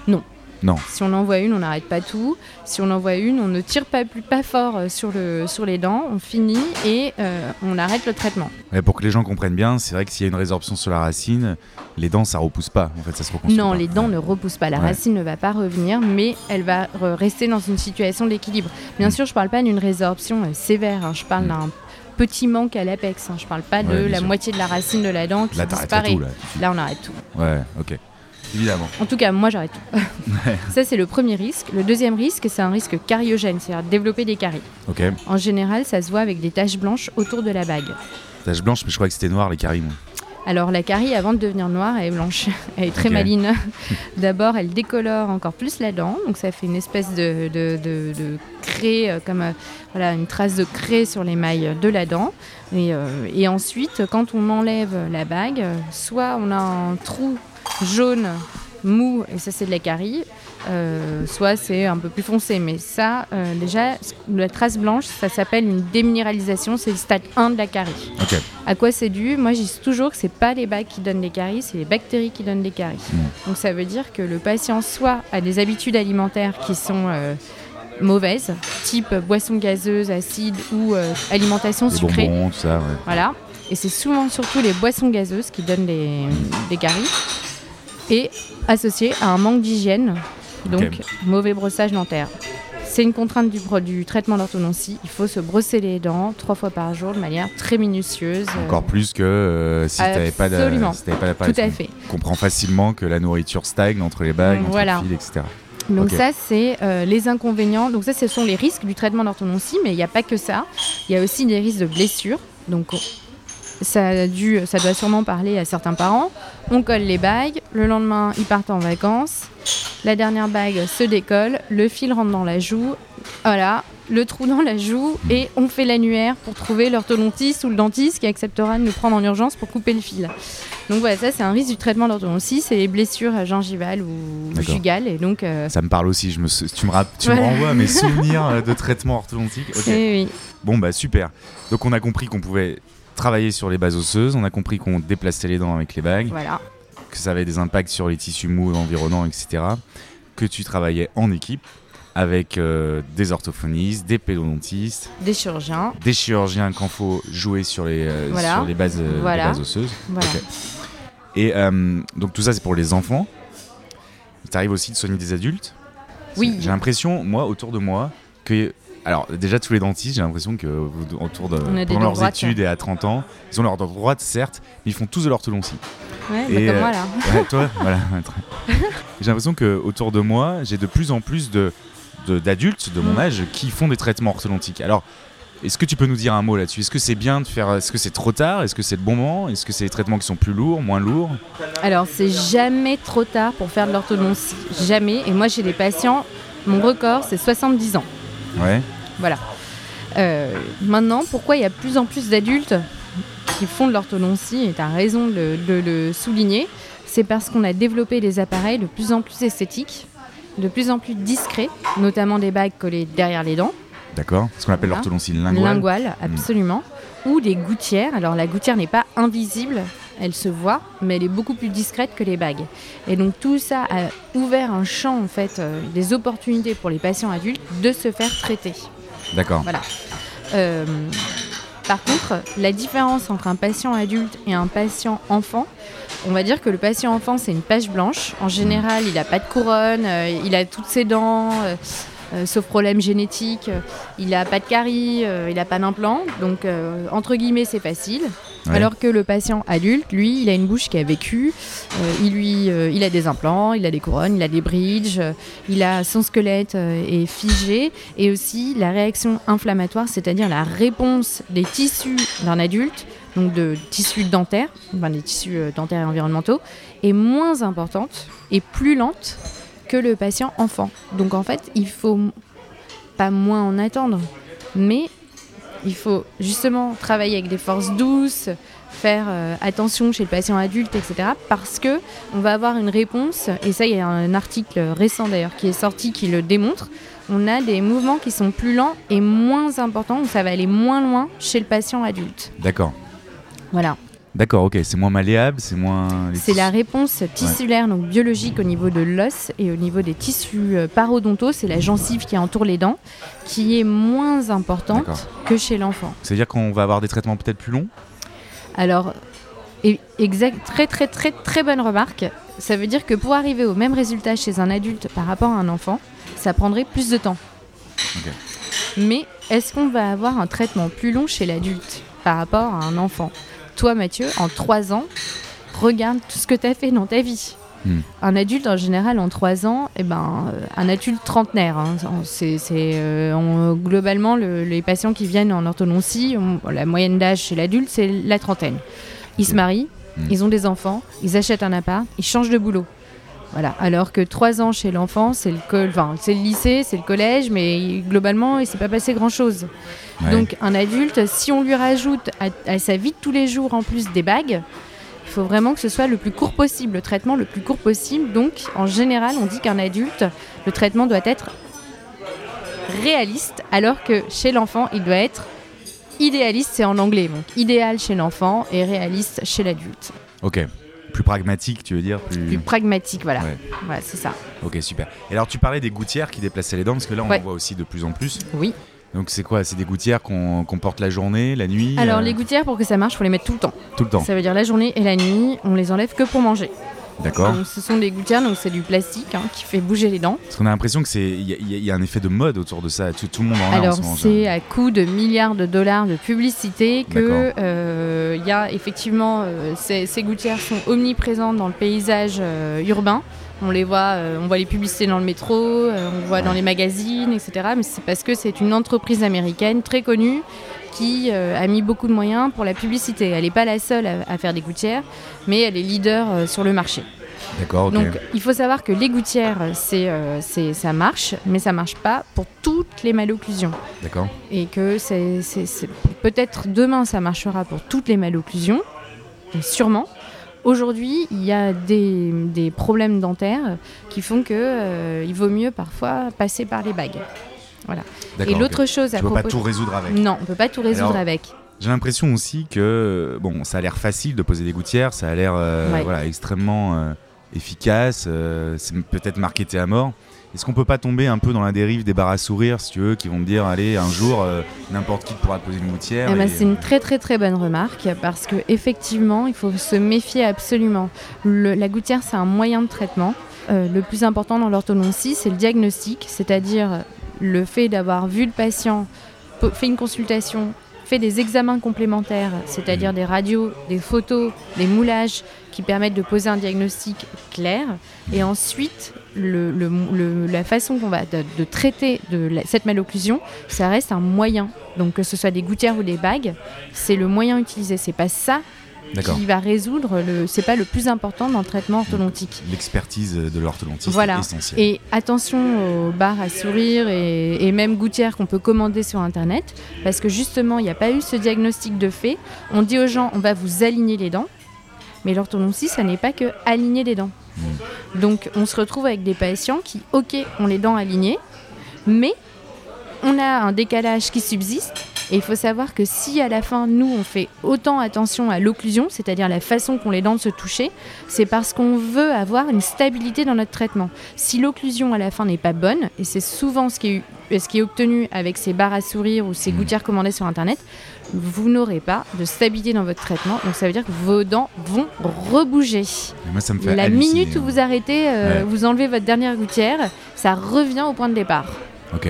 Non. Non. Si on en voit une, on n'arrête pas tout. Si on en voit une, on ne tire pas plus pas fort euh, sur, le, sur les dents, on finit et euh, on arrête le traitement. Ouais, pour que les gens comprennent bien, c'est vrai que s'il y a une résorption sur la racine, les dents, ça repousse pas. En fait, ça se reconstruit. Non, pas. les dents Ouais. ne repoussent pas. La Ouais. racine ne va pas revenir, mais elle va re- rester dans une situation d'équilibre. Bien Mm. sûr, je ne parle pas d'une résorption euh, sévère. hein. Je parle Mm. d'un petit manque à l'apex. hein. Je ne parle pas de Ouais, la sûr. moitié de la racine de la dent qui Là, disparaît. tout. Là. Là, on arrête tout. Ouais, ok. Évidemment. En tout cas, moi, j'arrête tout. Ça, c'est le premier risque. Le deuxième risque, c'est un risque cariogène, c'est-à-dire développer des caries. Ok. En général, ça se voit avec des taches blanches autour de la bague. Tache blanche, mais je crois que c'était noir, les caries. moi. Alors la carie, avant de devenir noire, elle est blanche. Elle est très Ok. maline. D'abord, elle décolore encore plus la dent, donc ça fait une espèce de, de, de- de craie, euh, comme euh, voilà, une trace de craie sur l'émail de la dent. Et, euh, et ensuite, quand on enlève la bague, soit on a un trou jaune mou, et ça c'est de la carie, euh, soit c'est un peu plus foncé. Mais ça, euh, déjà, la trace blanche, ça s'appelle une déminéralisation, c'est le stade 1 de la carie. Ok. À quoi c'est dû? Moi, je dis toujours que c'est pas les bagues qui donnent les caries, c'est les bactéries qui donnent les caries. Mm. Donc ça veut dire que le patient soit a des habitudes alimentaires qui sont euh, mauvaises, type boisson gazeuse, acide ou alimentation Les sucrée. bonbons, tout ça. Ouais. Voilà. Et c'est souvent surtout les boissons gazeuses qui donnent les, les caries. Et associé à un manque d'hygiène, donc mauvais brossage dentaire. C'est une contrainte du, traitement d'orthodontie. Il faut se brosser les dents trois fois par jour de manière très minutieuse. euh, Encore plus que euh, si t'avais pas de- Absolument. si pas Tout à fait. On comprend facilement que la nourriture stagne entre les bagues, entre Voilà. les fils, etc. Donc ça, c'est euh, les inconvénients. Donc ça, ce sont les risques du traitement d'orthodontie, mais il n'y a pas que ça. Il y a aussi des risques de blessures. Donc on- ça, a dû, ça doit sûrement parler à certains parents. On colle les bagues, le lendemain, ils partent en vacances. La dernière bague se décolle, le fil rentre dans la joue, Voilà, le trou dans la joue et on fait l'annuaire pour trouver l'orthodontiste ou le dentiste qui acceptera de nous prendre en urgence pour couper le fil. Donc voilà, ça c'est un risque du traitement de l'orthodontie, c'est les blessures gingivales ou jugales et donc euh, Ça me parle aussi. Je me, tu me, tu me renvoies à mes souvenirs euh, de traitement orthodontique. Ok. oui, oui. Bon, bah super. Donc, on a compris qu'on pouvait travailler sur les bases osseuses. On a compris qu'on déplaçait les dents avec les bagues. voilà. Que ça avait des impacts sur les tissus mous environnants, etc. Que tu travaillais en équipe avec euh, des orthophonistes, des pédodontistes, Des chirurgiens, des chirurgiens quand faut jouer sur les, euh, Voilà. sur les, bases, euh, les Voilà. bases osseuses. voilà. Et euh, donc tout ça c'est pour les enfants. Il t'arrive aussi de soigner des adultes. Oui. J'ai l'impression, moi, autour de moi, que... Alors déjà tous les dentistes, j'ai l'impression que autour de pendant leurs droites. études et à 30 ans, ils ont leurs dents droites certes, mais ils font tous de l'orthodontie. Ouais, bah Et, comme euh, moi là. Ouais, toi, voilà. J'ai l'impression que autour de moi, j'ai de plus en plus de de- d'adultes de, mon Mm. âge qui font des traitements orthodontiques. Alors, est-ce que tu peux nous dire un mot là-dessus? Est-ce que c'est bien de faire Est-ce que c'est trop tard? Est-ce que c'est le bon moment? Est-ce que c'est des traitements qui sont plus lourds, moins lourds? Alors, c'est jamais trop tard pour faire de l'orthodontie. Jamais. Et moi, j'ai des patients, mon record, c'est 70 ans. Ouais. Voilà. Euh, maintenant, pourquoi il y a de plus en plus d'adultes qui font de l'orthodontie, et tu as raison de, le- de le souligner, c'est parce qu'on a développé des appareils de plus en plus esthétiques, de plus en plus discrets, notamment des bagues collées derrière les dents, D'accord. Ce qu'on appelle Voilà. l'orthodontie linguale. linguales, absolument, ou des gouttières. Alors la gouttière n'est pas invisible, elle se voit, mais elle est beaucoup plus discrète que les bagues. Et donc tout ça a ouvert un champ, en fait, euh, des opportunités pour les patients adultes de se faire traiter. D'accord. Voilà. Euh, par contre, la différence entre un patient adulte et un patient enfant, on va dire que le patient enfant, c'est une page blanche. En général, il n'a pas de couronne, euh, il a toutes ses dents, euh, sauf problème génétique. euh, il n'a pas de carie, euh, il n'a pas d'implant. Donc, entre guillemets, c'est facile. Alors que le patient adulte, lui, il a une bouche qui a vécu, euh, il, lui, euh, il a des implants, il a des couronnes, il a des bridges, euh, il a son squelette est figé et aussi la réaction inflammatoire, c'est-à-dire la réponse des tissus d'un adulte, donc de tissus dentaires, enfin des tissus dentaires et environnementaux, est moins importante et plus lente que le patient enfant. Donc en fait, il faut pas moins en attendre, mais il faut justement travailler avec des forces douces, faire euh, attention chez le patient adulte, etc. Parce que on va avoir une réponse, et ça il y a un article récent d'ailleurs qui est sorti qui le démontre, on a des mouvements qui sont plus lents et moins importants, donc ça va aller moins loin chez le patient adulte. D'accord. Voilà. D'accord, ok. C'est moins malléable, c'est moins. C'est la réponse tissulaire, donc biologique au niveau de l'os et au niveau des tissus euh, parodontaux, c'est la gencive qui entoure les dents, qui est moins importante que chez l'enfant. C'est-à-dire qu'on va avoir des traitements peut-être plus longs? Alors, exact, très très très très bonne remarque. Ça veut dire que pour arriver au même résultat chez un adulte par rapport à un enfant, ça prendrait plus de temps. Mais est-ce qu'on va avoir un traitement plus long chez l'adulte par rapport à un enfant? Toi, Mathieu, en 3 ans, regarde tout ce que tu as fait dans ta vie. Hmm. Un adulte, en général, en 3 ans, eh ben, euh, un adulte trentenaire. hein, c'est, euh, globalement, le- les patients qui viennent en orthodontie, on- la moyenne d'âge chez l'adulte, c'est la trentaine. Ils se marient, Hmm. ils ont des enfants, ils achètent un appart, ils changent de boulot. Voilà. Alors que 3 ans chez l'enfant, c'est le, col- enfin, c'est le lycée, c'est le collège, mais globalement, il ne s'est pas passé grand-chose. Ouais. Donc un adulte, si on lui rajoute à, à sa vie de tous les jours en plus des bagues, il faut vraiment que ce soit le plus court possible, le traitement le plus court possible. Donc en général, on dit qu'un adulte, le traitement doit être réaliste, alors que chez l'enfant, il doit être idéaliste, c'est en anglais. Donc idéal chez l'enfant et réaliste chez l'adulte. Ok. Plus pragmatique, tu veux dire plus... Plus pragmatique, voilà. Ouais. Voilà, c'est ça. Ok, super. Et alors, tu parlais des gouttières qui déplaçaient les dents, parce que là, on Ouais. en voit aussi de plus en plus. Oui. Donc, c'est quoi? C'est des gouttières qu'on qu'on porte la journée, la nuit Alors euh, les gouttières, pour que ça marche, il faut les mettre tout le temps. Tout le temps. Ça veut dire la journée et la nuit, on les enlève que pour manger. D'accord Donc, ce sont des gouttières, donc c'est du plastique hein, qui fait bouger les dents. Parce qu'on a l'impression que c'est il y, a- y a un effet de mode autour de ça. Tout, tout le monde en a Alors ce moment. c'est à coût de milliards de dollars de publicité que euh, il y a effectivement euh, ces, ces gouttières sont omniprésentes dans le paysage euh, urbain. On les voit, euh, on voit les publicités dans le métro, euh, on voit dans les magazines, etc. Mais c'est parce que c'est une entreprise américaine très connue qui euh, a mis beaucoup de moyens pour la publicité. Elle n'est pas la seule à, à faire des gouttières, mais elle est leader euh, sur le marché. D'accord. Donc il faut savoir que les gouttières, c'est, euh, c'est- ça marche, mais ça marche pas pour toutes les malocclusions. D'accord. Et que c'est, c'est- c'est- peut-être demain ça marchera pour toutes les malocclusions, sûrement. Aujourd'hui, il y a des, des problèmes dentaires qui font que euh, il vaut mieux parfois passer par les bagues. Voilà. Et l'autre chose à Tu peux pas propos tout résoudre avec. non, on peut pas tout résoudre Alors, avec. J'ai l'impression aussi que bon, ça a l'air facile de poser des gouttières, ça a l'air euh, Ouais. voilà, extrêmement euh, efficace, euh, c'est peut-être marketé à mort. Est-ce qu'on peut pas tomber un peu dans la dérive des bars à sourire, si tu veux, qui vont me dire, allez, un jour, n'importe qui pourra te poser une gouttière Eh ben, c'est une très très très bonne remarque parce que effectivement, il faut se méfier absolument. Le- la gouttière, c'est un moyen de traitement. Le plus important dans l'orthodontie, c'est le diagnostic, c'est-à-dire le fait d'avoir vu le patient, fait une consultation, fait des examens complémentaires, c'est-à-dire des radios, des photos, des moulages qui permettent de poser un diagnostic clair. Et ensuite, le- le- le- la façon qu'on va de, de traiter de la- cette malocclusion, ça reste un moyen. Donc que ce soit des gouttières ou des bagues, c'est le moyen utilisé. C'est pas ça. Qui va résoudre. Le, c'est pas le plus important dans le traitement orthodontique. L'expertise de l'orthodontiste Voilà. est essentielle. Et attention aux barres à sourire et, et même gouttières qu'on peut commander sur internet, parce que justement, il n'y a pas eu ce diagnostic de fait. On dit aux gens, on va vous aligner les dents, mais l'orthodontie, ça n'est pas que aligner les dents. Donc, on se retrouve avec des patients qui, ok, ont les dents alignées, mais on a un décalage qui subsiste. Et il faut savoir que si à la fin, nous, on fait autant attention à l'occlusion, c'est-à-dire la façon qu'ont les dents de se toucher, c'est parce qu'on veut avoir une stabilité dans notre traitement. Si l'occlusion à la fin n'est pas bonne, et c'est souvent ce qui, est, eu- ce qui est obtenu avec ces barres à sourire ou ces Mhm. gouttières commandées sur Internet, vous n'aurez pas de stabilité dans votre traitement. Donc ça veut dire que vos dents vont rebouger. Et moi, ça me fait La minute où hein. vous arrêtez, euh, Ouais. vous enlevez votre dernière gouttière, ça revient au point de départ. Ok.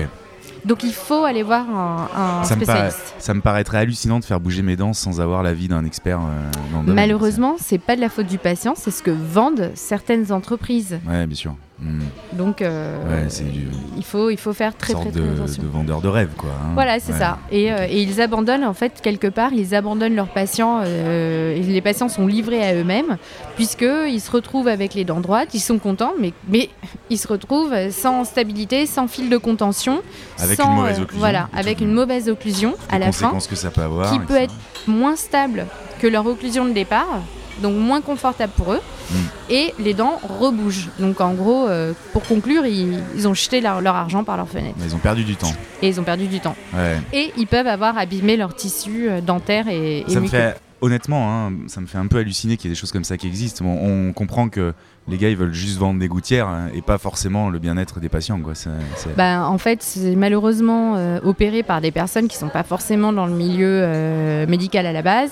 Donc il faut aller voir un, un Ça me, paraît, spécialiste. ça me paraîtrait hallucinant de faire bouger mes dents sans avoir l'avis d'un expert euh, dans le. Malheureusement, c'est pas de la faute du patient, c'est ce que vendent certaines entreprises. Ouais, bien sûr. Hmm. Donc euh, Ouais, c'est du- il faut il faut faire très sorte très, très de, attention. de vendeur de rêve, quoi. hein. Voilà, c'est Ouais. ça. Et, euh, et ils abandonnent, en fait, quelque part, ils abandonnent leurs patients. euh, et les patients sont livrés à eux-mêmes, puisqu'ils se retrouvent avec les dents droites, ils sont contents, mais, mais ils se retrouvent sans stabilité, sans fil de contention. Avec sans, une mauvaise occlusion. Voilà, avec une mauvaise occlusion à la fin, conséquences que ça peut avoir. qui peut être moins stable que leur occlusion de départ, donc moins confortable pour eux, Mm. et les dents rebougent. Donc en gros, euh, pour conclure, ils, ils ont jeté leur, leur argent par leur fenêtre Ils ont perdu du temps. et ils ont perdu du temps. Ouais. Et ils peuvent avoir abîmé leur tissu euh, dentaire et, et Ça me fait, honnêtement, hein, ça me fait un peu halluciner qu'il y ait des choses comme ça qui existent. Bon, on comprend que les gars, ils veulent juste vendre des gouttières hein, et pas forcément le bien-être des patients, quoi. C'est- c'est- Bah, en fait, c'est malheureusement euh, opéré par des personnes qui ne sont pas forcément dans le milieu euh, médical à la base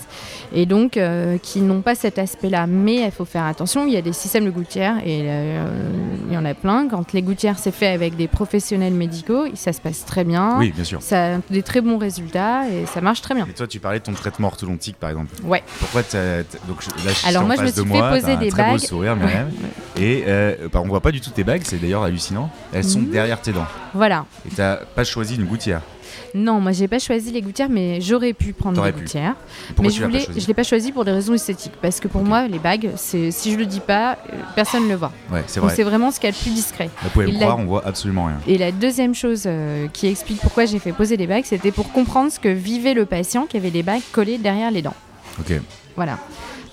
et donc euh, qui n'ont pas cet aspect-là. Mais il faut faire attention, il y a des systèmes de gouttières et euh, il y en a plein. Quand les gouttières, c'est fait avec des professionnels médicaux, ça se passe très bien. Oui, bien sûr. Ça a des très bons résultats et ça marche très bien. Et toi, tu parlais de ton traitement orthodontique, par exemple. Ouais. Pourquoi t'as- t'as- donc je- là, je suis Alors moi, je me suis fait moi, poser des très beau bagues. sourire, Et euh, bah, on voit pas du tout tes bagues, c'est d'ailleurs hallucinant. Elles sont Mhm. derrière tes dents. Voilà. Et t'as pas choisi une gouttière. Non, moi j'ai pas choisi les gouttières, mais j'aurais pu prendre pu. gouttières. Pourquoi mais je voulais, je l'ai pas choisi pour des raisons esthétiques, parce que pour moi les bagues, c'est si je le dis pas, euh, personne ne le voit. Ouais, c'est vrai. c'est vraiment ce qu'il y a de plus discret. Vous pouvez me il l'a- croire, on voit absolument rien. Et la deuxième chose euh, qui explique pourquoi j'ai fait poser des bagues, c'était pour comprendre ce que vivait le patient qui avait des bagues collées derrière les dents. Ok. Voilà.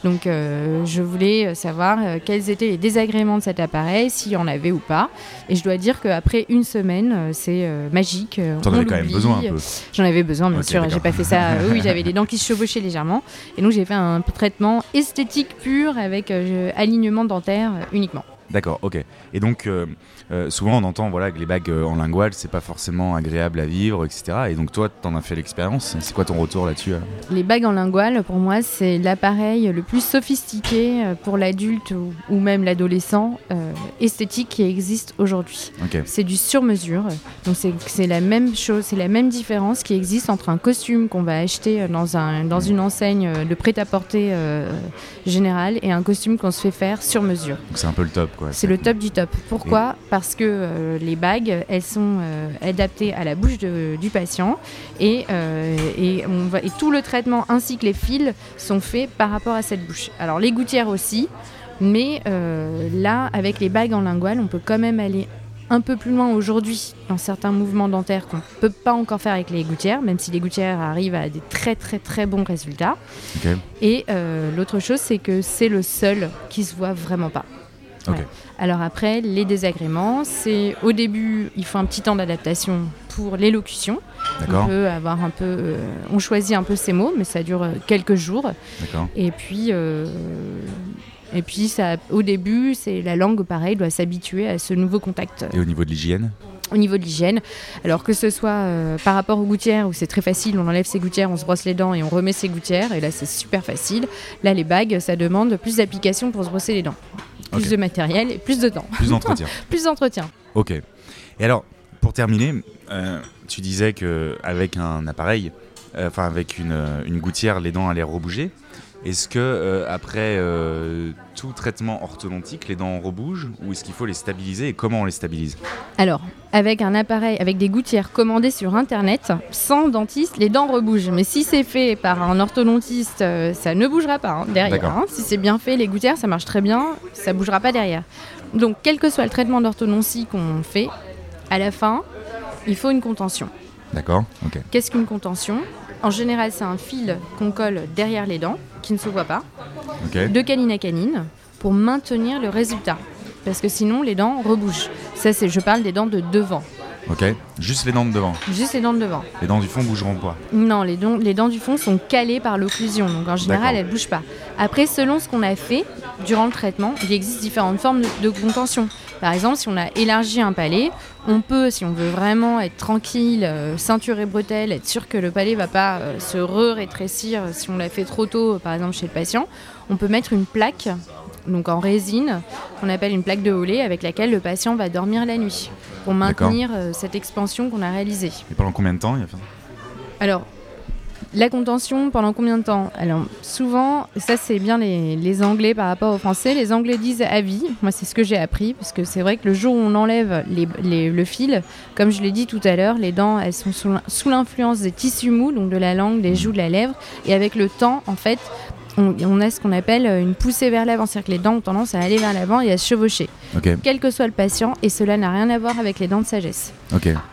Donc euh, je voulais euh, savoir euh, quels étaient les désagréments de cet appareil, s'il y en avait ou pas. Et je dois dire qu'après une semaine, euh, c'est magique. T'en avais quand même besoin un peu. J'en avais besoin, bien sûr. J'ai pas fait ça. oui, j'avais les dents qui se chevauchaient légèrement. Et donc j'ai fait un traitement esthétique pur avec alignement dentaire uniquement. D'accord, ok. Et donc, euh, euh, souvent on entend voilà, que les bagues euh, en lingual, c'est pas forcément agréable à vivre, etc. Et donc, toi, t'en as fait l'expérience. C'est quoi ton retour là-dessus alors Les bagues en lingual, pour moi, c'est l'appareil le plus sophistiqué euh, pour l'adulte ou, ou même l'adolescent euh, esthétique qui existe aujourd'hui. C'est du sur-mesure. Donc c'est la même chose, c'est la même différence qui existe entre un costume qu'on va acheter euh, dans, un, dans une enseigne euh, de prêt-à-porter euh, général et un costume qu'on se fait faire sur mesure. C'est un peu le top, quoi. C'est le top du top. Pourquoi? Parce que euh, les bagues, elles sont euh, adaptées à la bouche de- du patient et, euh, et, on va, et tout le traitement ainsi que les fils sont faits par rapport à cette bouche. Alors les gouttières aussi. Mais là, avec les bagues en lingual, on peut quand même aller un peu plus loin aujourd'hui dans certains mouvements dentaires qu'on ne peut pas encore faire avec les gouttières, même si les gouttières arrivent à des très très très bons résultats. Et euh, l'autre chose, c'est que c'est le seul qui se voit vraiment pas. Alors après, les désagréments, c'est au début, il faut un petit temps d'adaptation pour l'élocution. On peut avoir un peu, euh, on choisit un peu ses mots, mais ça dure euh, quelques jours. Et puis, euh, et puis ça, au début, c'est la langue, pareil, doit s'habituer à ce nouveau contact Et au niveau de l'hygiène? Au niveau de l'hygiène. Alors que ce soit euh, par rapport aux gouttières, où c'est très facile, on enlève ses gouttières, on se brosse les dents et on remet ses gouttières, et là c'est super facile. Là, les bagues, ça demande plus d'applications pour se brosser les dents. Plus de matériel et plus de temps, Plus d'entretien. plus d'entretien. Ok. Et alors, pour terminer, euh, tu disais que avec un appareil, euh, enfin avec une, une gouttière, les dents allaient rebouger. Est-ce que euh, après euh, tout traitement orthodontique, les dents rebougent ou est-ce qu'il faut les stabiliser et comment on les stabilise? Alors, avec un appareil, avec des gouttières commandées sur Internet, sans dentiste, les dents rebougent. Mais si c'est fait par un orthodontiste, euh, ça ne bougera pas hein, derrière. Hein. Si c'est bien fait, les gouttières, ça marche très bien, ça bougera pas derrière. Donc, quel que soit le traitement d'orthodontie qu'on fait, à la fin, il faut une contention. D'accord. Qu'est-ce qu'une contention? En général, c'est un fil qu'on colle derrière les dents, qui ne se voit pas, de canine à canine, pour maintenir le résultat. Parce que sinon, les dents rebougent. Ça, c'est, je parle des dents de devant, Ok. Juste les dents de devant. juste les dents de devant. Les dents du fond bougeront pas. Non, les dents, les dents du fond sont calées par l'occlusion, donc en général, elles ne bougent pas. Après, selon ce qu'on a fait durant le traitement, il existe différentes formes de, de contention. Par exemple, si on a élargi un palais, on peut, si on veut vraiment être tranquille, euh, ceinture et bretelles, être sûr que le palais va pas euh, se re-rétrécir si on l'a fait trop tôt, euh, par exemple chez le patient, on peut mettre une plaque, donc en résine, qu'on appelle une plaque de Hollet, avec laquelle le patient va dormir la nuit, pour maintenir euh, cette expansion qu'on a réalisée. Et pendant combien de temps il y a- Alors, la contention, pendant combien de temps Alors, souvent, ça c'est bien les, les Anglais par rapport aux Français, les Anglais disent à vie. Moi, c'est ce que j'ai appris, parce que c'est vrai que le jour où on enlève les- les- le fil, comme je l'ai dit tout à l'heure, les dents, elles sont sous l'in- sous l'influence des tissus mous, donc de la langue, des joues, de la lèvre. Et avec le temps, en fait, on, on a ce qu'on appelle une poussée vers l'avant, c'est-à-dire que les dents ont tendance à aller vers l'avant et à se chevaucher, quel que soit le patient, et cela n'a rien à voir avec les dents de sagesse.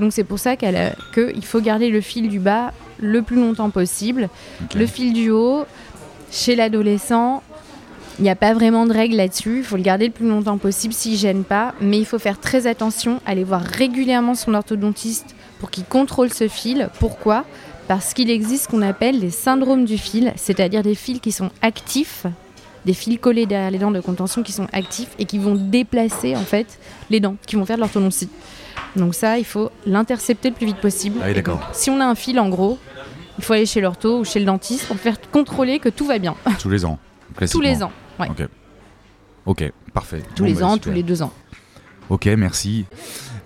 Donc c'est pour ça qu'il faut garder le fil du bas le plus longtemps possible. Le fil du haut, chez l'adolescent, il n'y a pas vraiment de règle là-dessus. Il faut le garder le plus longtemps possible s'il ne gêne pas. Mais il faut faire très attention, aller voir régulièrement son orthodontiste pour qu'il contrôle ce fil. Pourquoi? Parce qu'il existe ce qu'on appelle les syndromes du fil, c'est-à-dire des fils qui sont actifs, des fils collés derrière les dents de contention qui sont actifs et qui vont déplacer en fait les dents, qui vont faire de l'orthodontie. Donc ça, il faut l'intercepter le plus vite possible. Ah oui, d'accord. Si on a un fil en gros, il faut aller chez l'ortho ou chez le dentiste pour faire contrôler que tout va bien. Tous les ans. Tous les ans. Ouais. Ok. Ok, parfait. Tous Bon, les bah, ans, super. tous les deux ans. Ok, merci.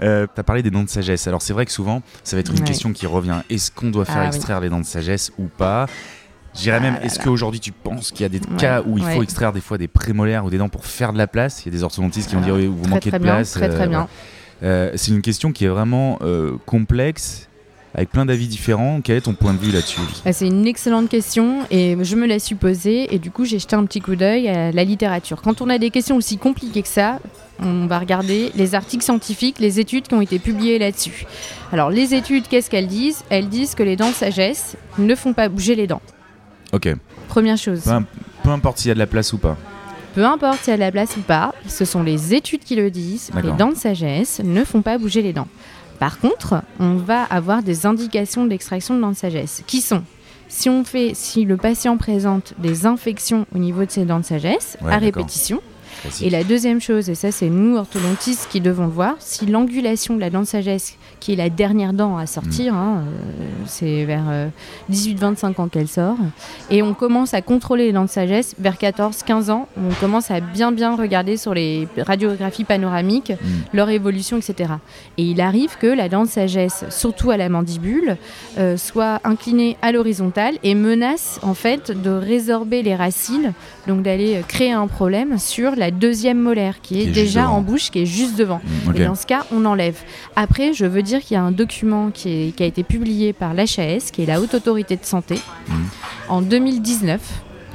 Euh, tu as parlé des dents de sagesse. Alors c'est vrai que souvent, ça va être une Ouais. question qui revient. Est-ce qu'on doit faire Ah oui. extraire les dents de sagesse ou pas? J'irais même, Ah est-ce qu'aujourd'hui tu penses qu'il y a des Ouais, cas où il faut extraire des fois des prémolaires ou des dents pour faire de la place? Il y a des orthodontistes qui vont dire oui, vous Très manquez très de bien, place. très très euh, bien. Euh, c'est une question qui est vraiment euh, complexe, avec plein d'avis différents. Quel est ton point de vue là-dessus Ah, C'est une excellente question et je me la suis posée et du coup j'ai jeté un petit coup d'œil à la littérature. Quand on a des questions aussi compliquées que ça, on va regarder les articles scientifiques, les études qui ont été publiées là-dessus. Alors les études, qu'est-ce qu'elles disent? Elles disent que les dents de sagesse ne font pas bouger les dents. Ok, Première chose. peu, im- peu importe s'il y a de la place ou pas. Peu importe s'il y a de la place ou pas, ce sont les études qui le disent. Les dents de sagesse ne font pas bouger les dents. Par contre, on va avoir des indications d'extraction de dents de sagesse qui sont? Si on fait, si le patient présente des infections au niveau de ses dents de sagesse Ouais, à répétition. Classique. Et la deuxième chose, et ça c'est nous orthodontistes qui devons le voir, si l'angulation de la dent de sagesse, qui est la dernière dent à sortir, Mm. hein, euh, c'est vers euh, 18-25 ans qu'elle sort, et on commence à contrôler les dents de sagesse vers 14-15 ans, on commence à bien bien regarder sur les radiographies panoramiques Mm. leur évolution, etc. Et il arrive que la dent de sagesse, surtout à la mandibule, euh, soit inclinée à l'horizontale et menace en fait de résorber les racines, donc d'aller euh, créer un problème sur la deuxième molaire qui est, Qui est juste déjà en bouche, qui est juste devant. Mm, ok. Et dans ce cas, on enlève. Après, je veux dire qu'il y a un document qui, est- qui a été publié par l'HAS, qui est la Haute Autorité de Santé, Mhm. en 2019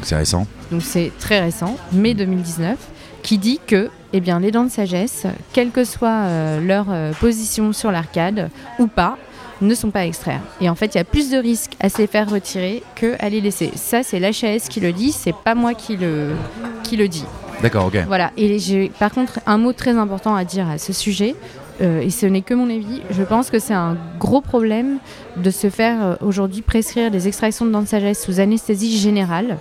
C'est récent. donc c'est très récent, mai 2019, qui dit que eh bien, les dents de sagesse, quelle que soit euh, leur euh, position sur l'arcade ou pas, ne sont pas à extraire. Et en fait, il y a plus de risques à se les faire retirer qu'à les laisser. Ça, c'est l'HAS qui le dit, c'est pas moi qui le, qui le dis. D'accord, ok. Voilà. Et j'ai par contre un mot très important à dire à ce sujet. Euh, et ce n'est que mon avis, je pense que c'est un gros problème de se faire euh, aujourd'hui prescrire des extractions de dents de sagesse sous anesthésie générale.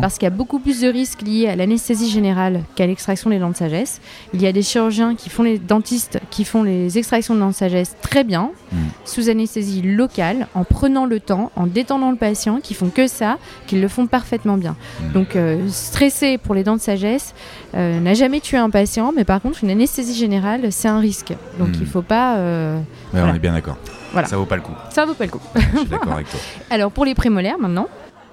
Parce qu'il y a beaucoup plus de risques liés à l'anesthésie générale qu'à l'extraction des dents de sagesse. Il y a des chirurgiens qui font les dentistes qui font les extractions de dents de sagesse très bien, Mm. sous anesthésie locale, en prenant le temps, en détendant le patient, qui font que ça, qui le font parfaitement bien. Mm. Donc euh, stresser pour les dents de sagesse euh, n'a jamais tué un patient, mais par contre une anesthésie générale, c'est un risque. Donc Mm. il faut pas. euh, Ouais, voilà. On est bien d'accord. Voilà. Ça vaut pas le coup. Ça vaut pas le coup. Je suis d'accord avec toi. Alors pour les prémolaires maintenant.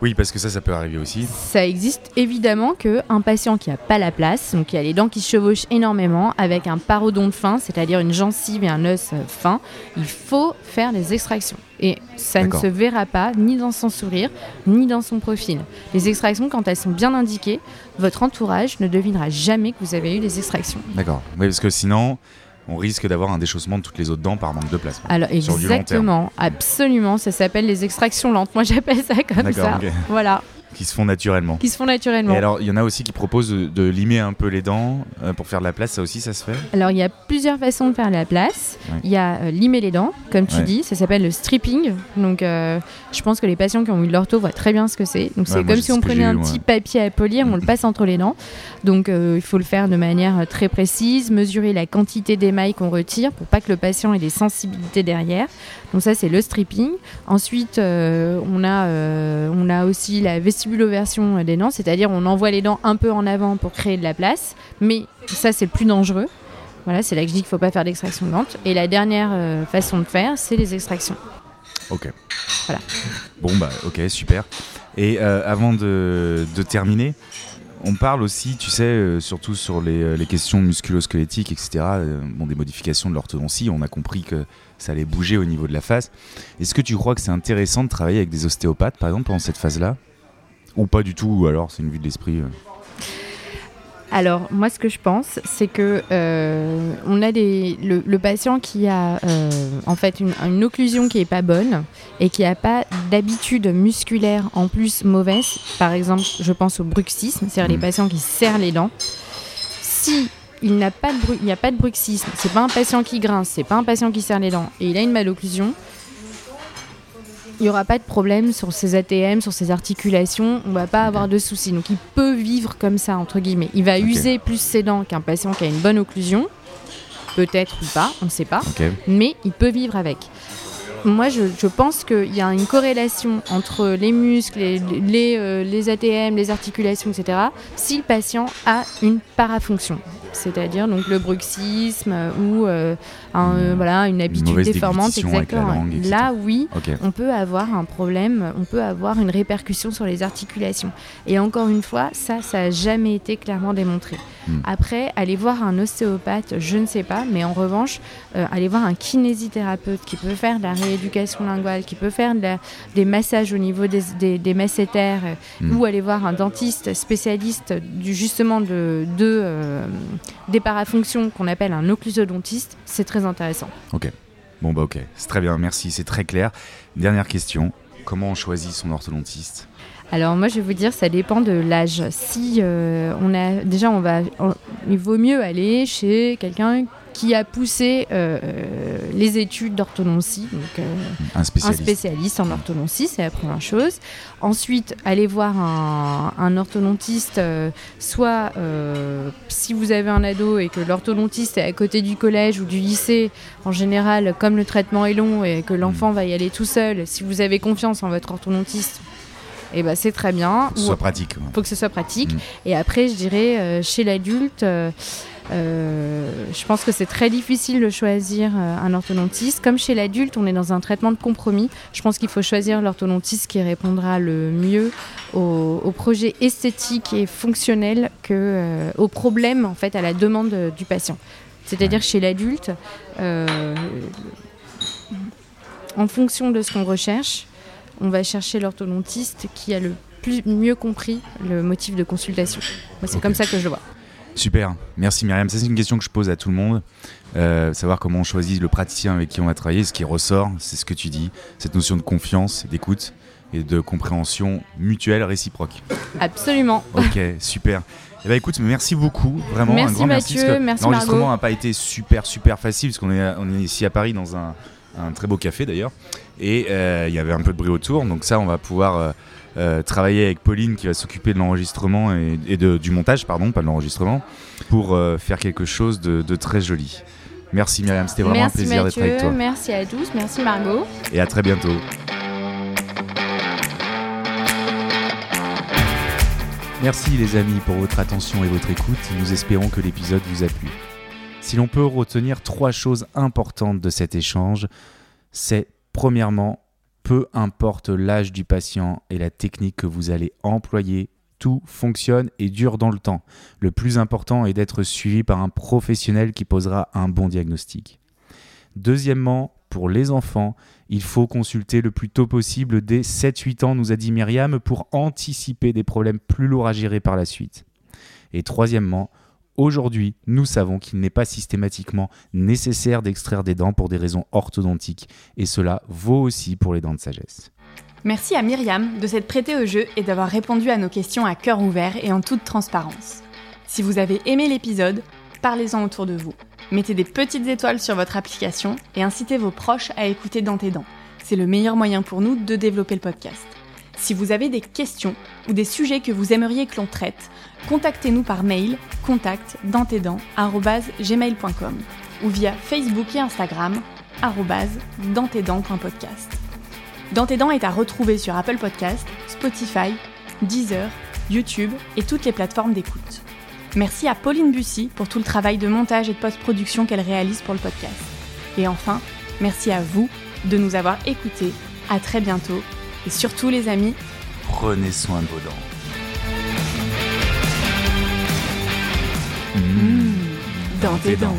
Oui, parce que ça, ça peut arriver aussi. Ça existe évidemment qu'un patient qui n'a pas la place, donc qui a les dents qui se chevauchent énormément, avec un parodonte fin, c'est-à-dire une gencive et un os euh, fin, il faut faire des extractions. Et ça ne se verra pas ni dans son sourire, ni dans son profil. Les extractions, quand elles sont bien indiquées, votre entourage ne devinera jamais que vous avez eu des extractions. D'accord. Oui, parce que sinon, on risque d'avoir un déchaussement de toutes les autres dents par manque de. Alors terme. exactement, absolument, ça s'appelle les extractions lentes. Moi j'appelle ça comme ça. Voilà, Qui se font naturellement. qui se font naturellement. Et alors, il y en a aussi qui proposent de, de limer un peu les dents euh, pour faire de la place. Ça aussi, ça se fait? Alors, il y a plusieurs façons de faire la place. Ouais. Il y a euh, limer les dents, comme tu Ouais. dis, ça s'appelle le stripping. Donc, euh, je pense que les patients qui ont eu de l'ortho voient très bien ce que c'est. Donc, c'est comme si on prenait un petit papier à polir, on le passe entre les dents. Donc, il faut le faire de manière très précise, mesurer la quantité d'émail qu'on retire pour pas que le patient ait des sensibilités derrière. Donc, ça, c'est le stripping. Ensuite, on, a, on a aussi la vestibuloversion des dents, c'est-à-dire on envoie les dents un peu en avant pour créer de la place. Mais ça, c'est le plus dangereux. Voilà, c'est là que je dis qu'il ne faut pas faire d'extraction de dents. Et la dernière euh, façon de faire, c'est les extractions. Ok. Voilà. Bon, bah, ok, super. Et euh, avant de, de terminer, on parle aussi, tu sais, euh, surtout sur les, euh, les questions musculo-squelettiques, etc., euh, bon, des modifications de l'orthodontie. On a compris que ça allait bouger au niveau de la face. Est-ce que tu crois que c'est intéressant de travailler avec des ostéopathes, par exemple, pendant cette phase-là? Ou pas du tout Ou alors c'est une vue de l'esprit euh Alors, moi, ce que je pense, c'est que euh, on a des, le, le patient qui a euh, en fait une, une occlusion qui est pas bonne et qui n'a pas d'habitude musculaire en plus mauvaise. Par exemple, je pense au bruxisme, c'est-à-dire les Mhm. patients qui serrent les dents. Si il n'a pas de bru- il n'y a pas de bruxisme, c'est pas un patient qui grince, c'est pas un patient qui serre les dents et il a une malocclusion. Il n'y aura pas de problème sur ses ATM, sur ses articulations, on va pas avoir de soucis. Donc il peut vivre comme ça, entre guillemets. Il va user plus ses dents qu'un patient qui a une bonne occlusion, peut-être ou pas, on ne sait pas, mais il peut vivre avec. Moi, je, je pense qu'il y a une corrélation entre les muscles, les, les, euh, les ATM, les articulations, etc., si le patient a une parafonction, c'est-à-dire donc le bruxisme ou euh, un, euh, voilà, une habitude déformante, la exactement. langue. Là, oui, on peut avoir un problème, on peut avoir une répercussion sur les articulations. Et encore une fois, ça, ça n'a jamais été clairement démontré. Hmm. Après, aller voir un ostéopathe, je ne sais pas, mais en revanche, euh, aller voir un kinésithérapeute qui peut faire de la rééducation linguale, qui peut faire de la- des massages au niveau des, des, des masséters, Hmm. ou aller voir un dentiste spécialiste du, justement de, de, euh, des parafonctions qu'on appelle un occlusodontiste, c'est très intéressant. Bon, bah, ok. C'est très bien, merci. C'est très clair. Dernière question. Comment on choisit son orthodontiste? Alors moi je vais vous dire ça dépend de l'âge. Si euh, on a déjà on va on- il vaut mieux aller chez quelqu'un qui a poussé euh, euh, les études d'orthodontie, donc euh, Un un spécialiste en orthodontie, c'est la première chose. Ensuite, aller voir un, un orthodontiste, euh, soit si vous avez un ado et que l'orthodontiste est à côté du collège ou du lycée, en général, comme le traitement est long et que l'enfant va y aller tout seul, si vous avez confiance en votre orthodontiste, eh ben, c'est très bien. Faut que ce Ou- soit pratique. quoi. faut que ce soit pratique. Mm. Et après, je dirais, euh, chez l'adulte, euh, je pense que c'est très difficile de choisir euh, un orthodontiste. Comme chez l'adulte, on est dans un traitement de compromis. Je pense qu'il faut choisir l'orthodontiste qui répondra le mieux au, au projet esthétique et fonctionnel que euh, au problème, en fait, à la demande euh, du patient. C'est-à-dire chez l'adulte, euh, en fonction de ce qu'on recherche, on va chercher l'orthodontiste qui a le plus, mieux compris le motif de consultation. C'est comme ça que je le vois. Super, merci Myriam. Ça, c'est une question que je pose à tout le monde. Euh, savoir comment on choisit le praticien avec qui on va travailler. Ce qui ressort, c'est ce que tu dis, cette notion de confiance, d'écoute et de compréhension mutuelle réciproque. Absolument. Ok, super. Eh ben écoute, merci beaucoup, vraiment Merci un grand merci. Mathieu, parce que merci L'enregistrement n'a pas été super super facile parce qu'on est, on est ici à Paris dans un, un très beau café d'ailleurs et euh, il y avait un peu de bruit autour. Donc ça, on va pouvoir euh, euh, travailler avec Pauline qui va s'occuper de l'enregistrement et, et de, du montage, pardon, pas de l'enregistrement, pour euh, faire quelque chose de, de très joli. Merci Myriam, c'était vraiment merci un plaisir d'être avec toi. merci à tous, merci Margot. Et à très bientôt. Merci les amis pour votre attention et votre écoute. Nous espérons que l'épisode vous a plu. Si l'on peut retenir trois choses importantes de cet échange, c'est premièrement, peu importe l'âge du patient et la technique que vous allez employer, tout fonctionne et dure dans le temps. Le plus important est d'être suivi par un professionnel qui posera un bon diagnostic. Deuxièmement, pour les enfants, il faut consulter le plus tôt possible dès 7-8 ans, nous a dit Myriam, pour anticiper des problèmes plus lourds à gérer par la suite. Et troisièmement, aujourd'hui, nous savons qu'il n'est pas systématiquement nécessaire d'extraire des dents pour des raisons orthodontiques, et cela vaut aussi pour les dents de sagesse. Merci à Myriam de s'être prêtée au jeu et d'avoir répondu à nos questions à cœur ouvert et en toute transparence. Si vous avez aimé l'épisode, parlez-en autour de vous. Mettez des petites étoiles sur votre application et incitez vos proches à écouter Dans tes dents. C'est le meilleur moyen pour nous de développer le podcast. Si vous avez des questions ou des sujets que vous aimeriez que l'on traite, contactez-nous par mail contact ou via Facebook et Instagram tes dents est à retrouver sur Apple Podcast, Spotify, Deezer, YouTube et toutes les plateformes d'écoute. Merci à Pauline Bussy pour tout le travail de montage et de post-production qu'elle réalise pour le podcast. Et enfin, merci à vous de nous avoir écoutés. À très bientôt. Et surtout les amis, Prenez soin de vos dents. dans tes dents.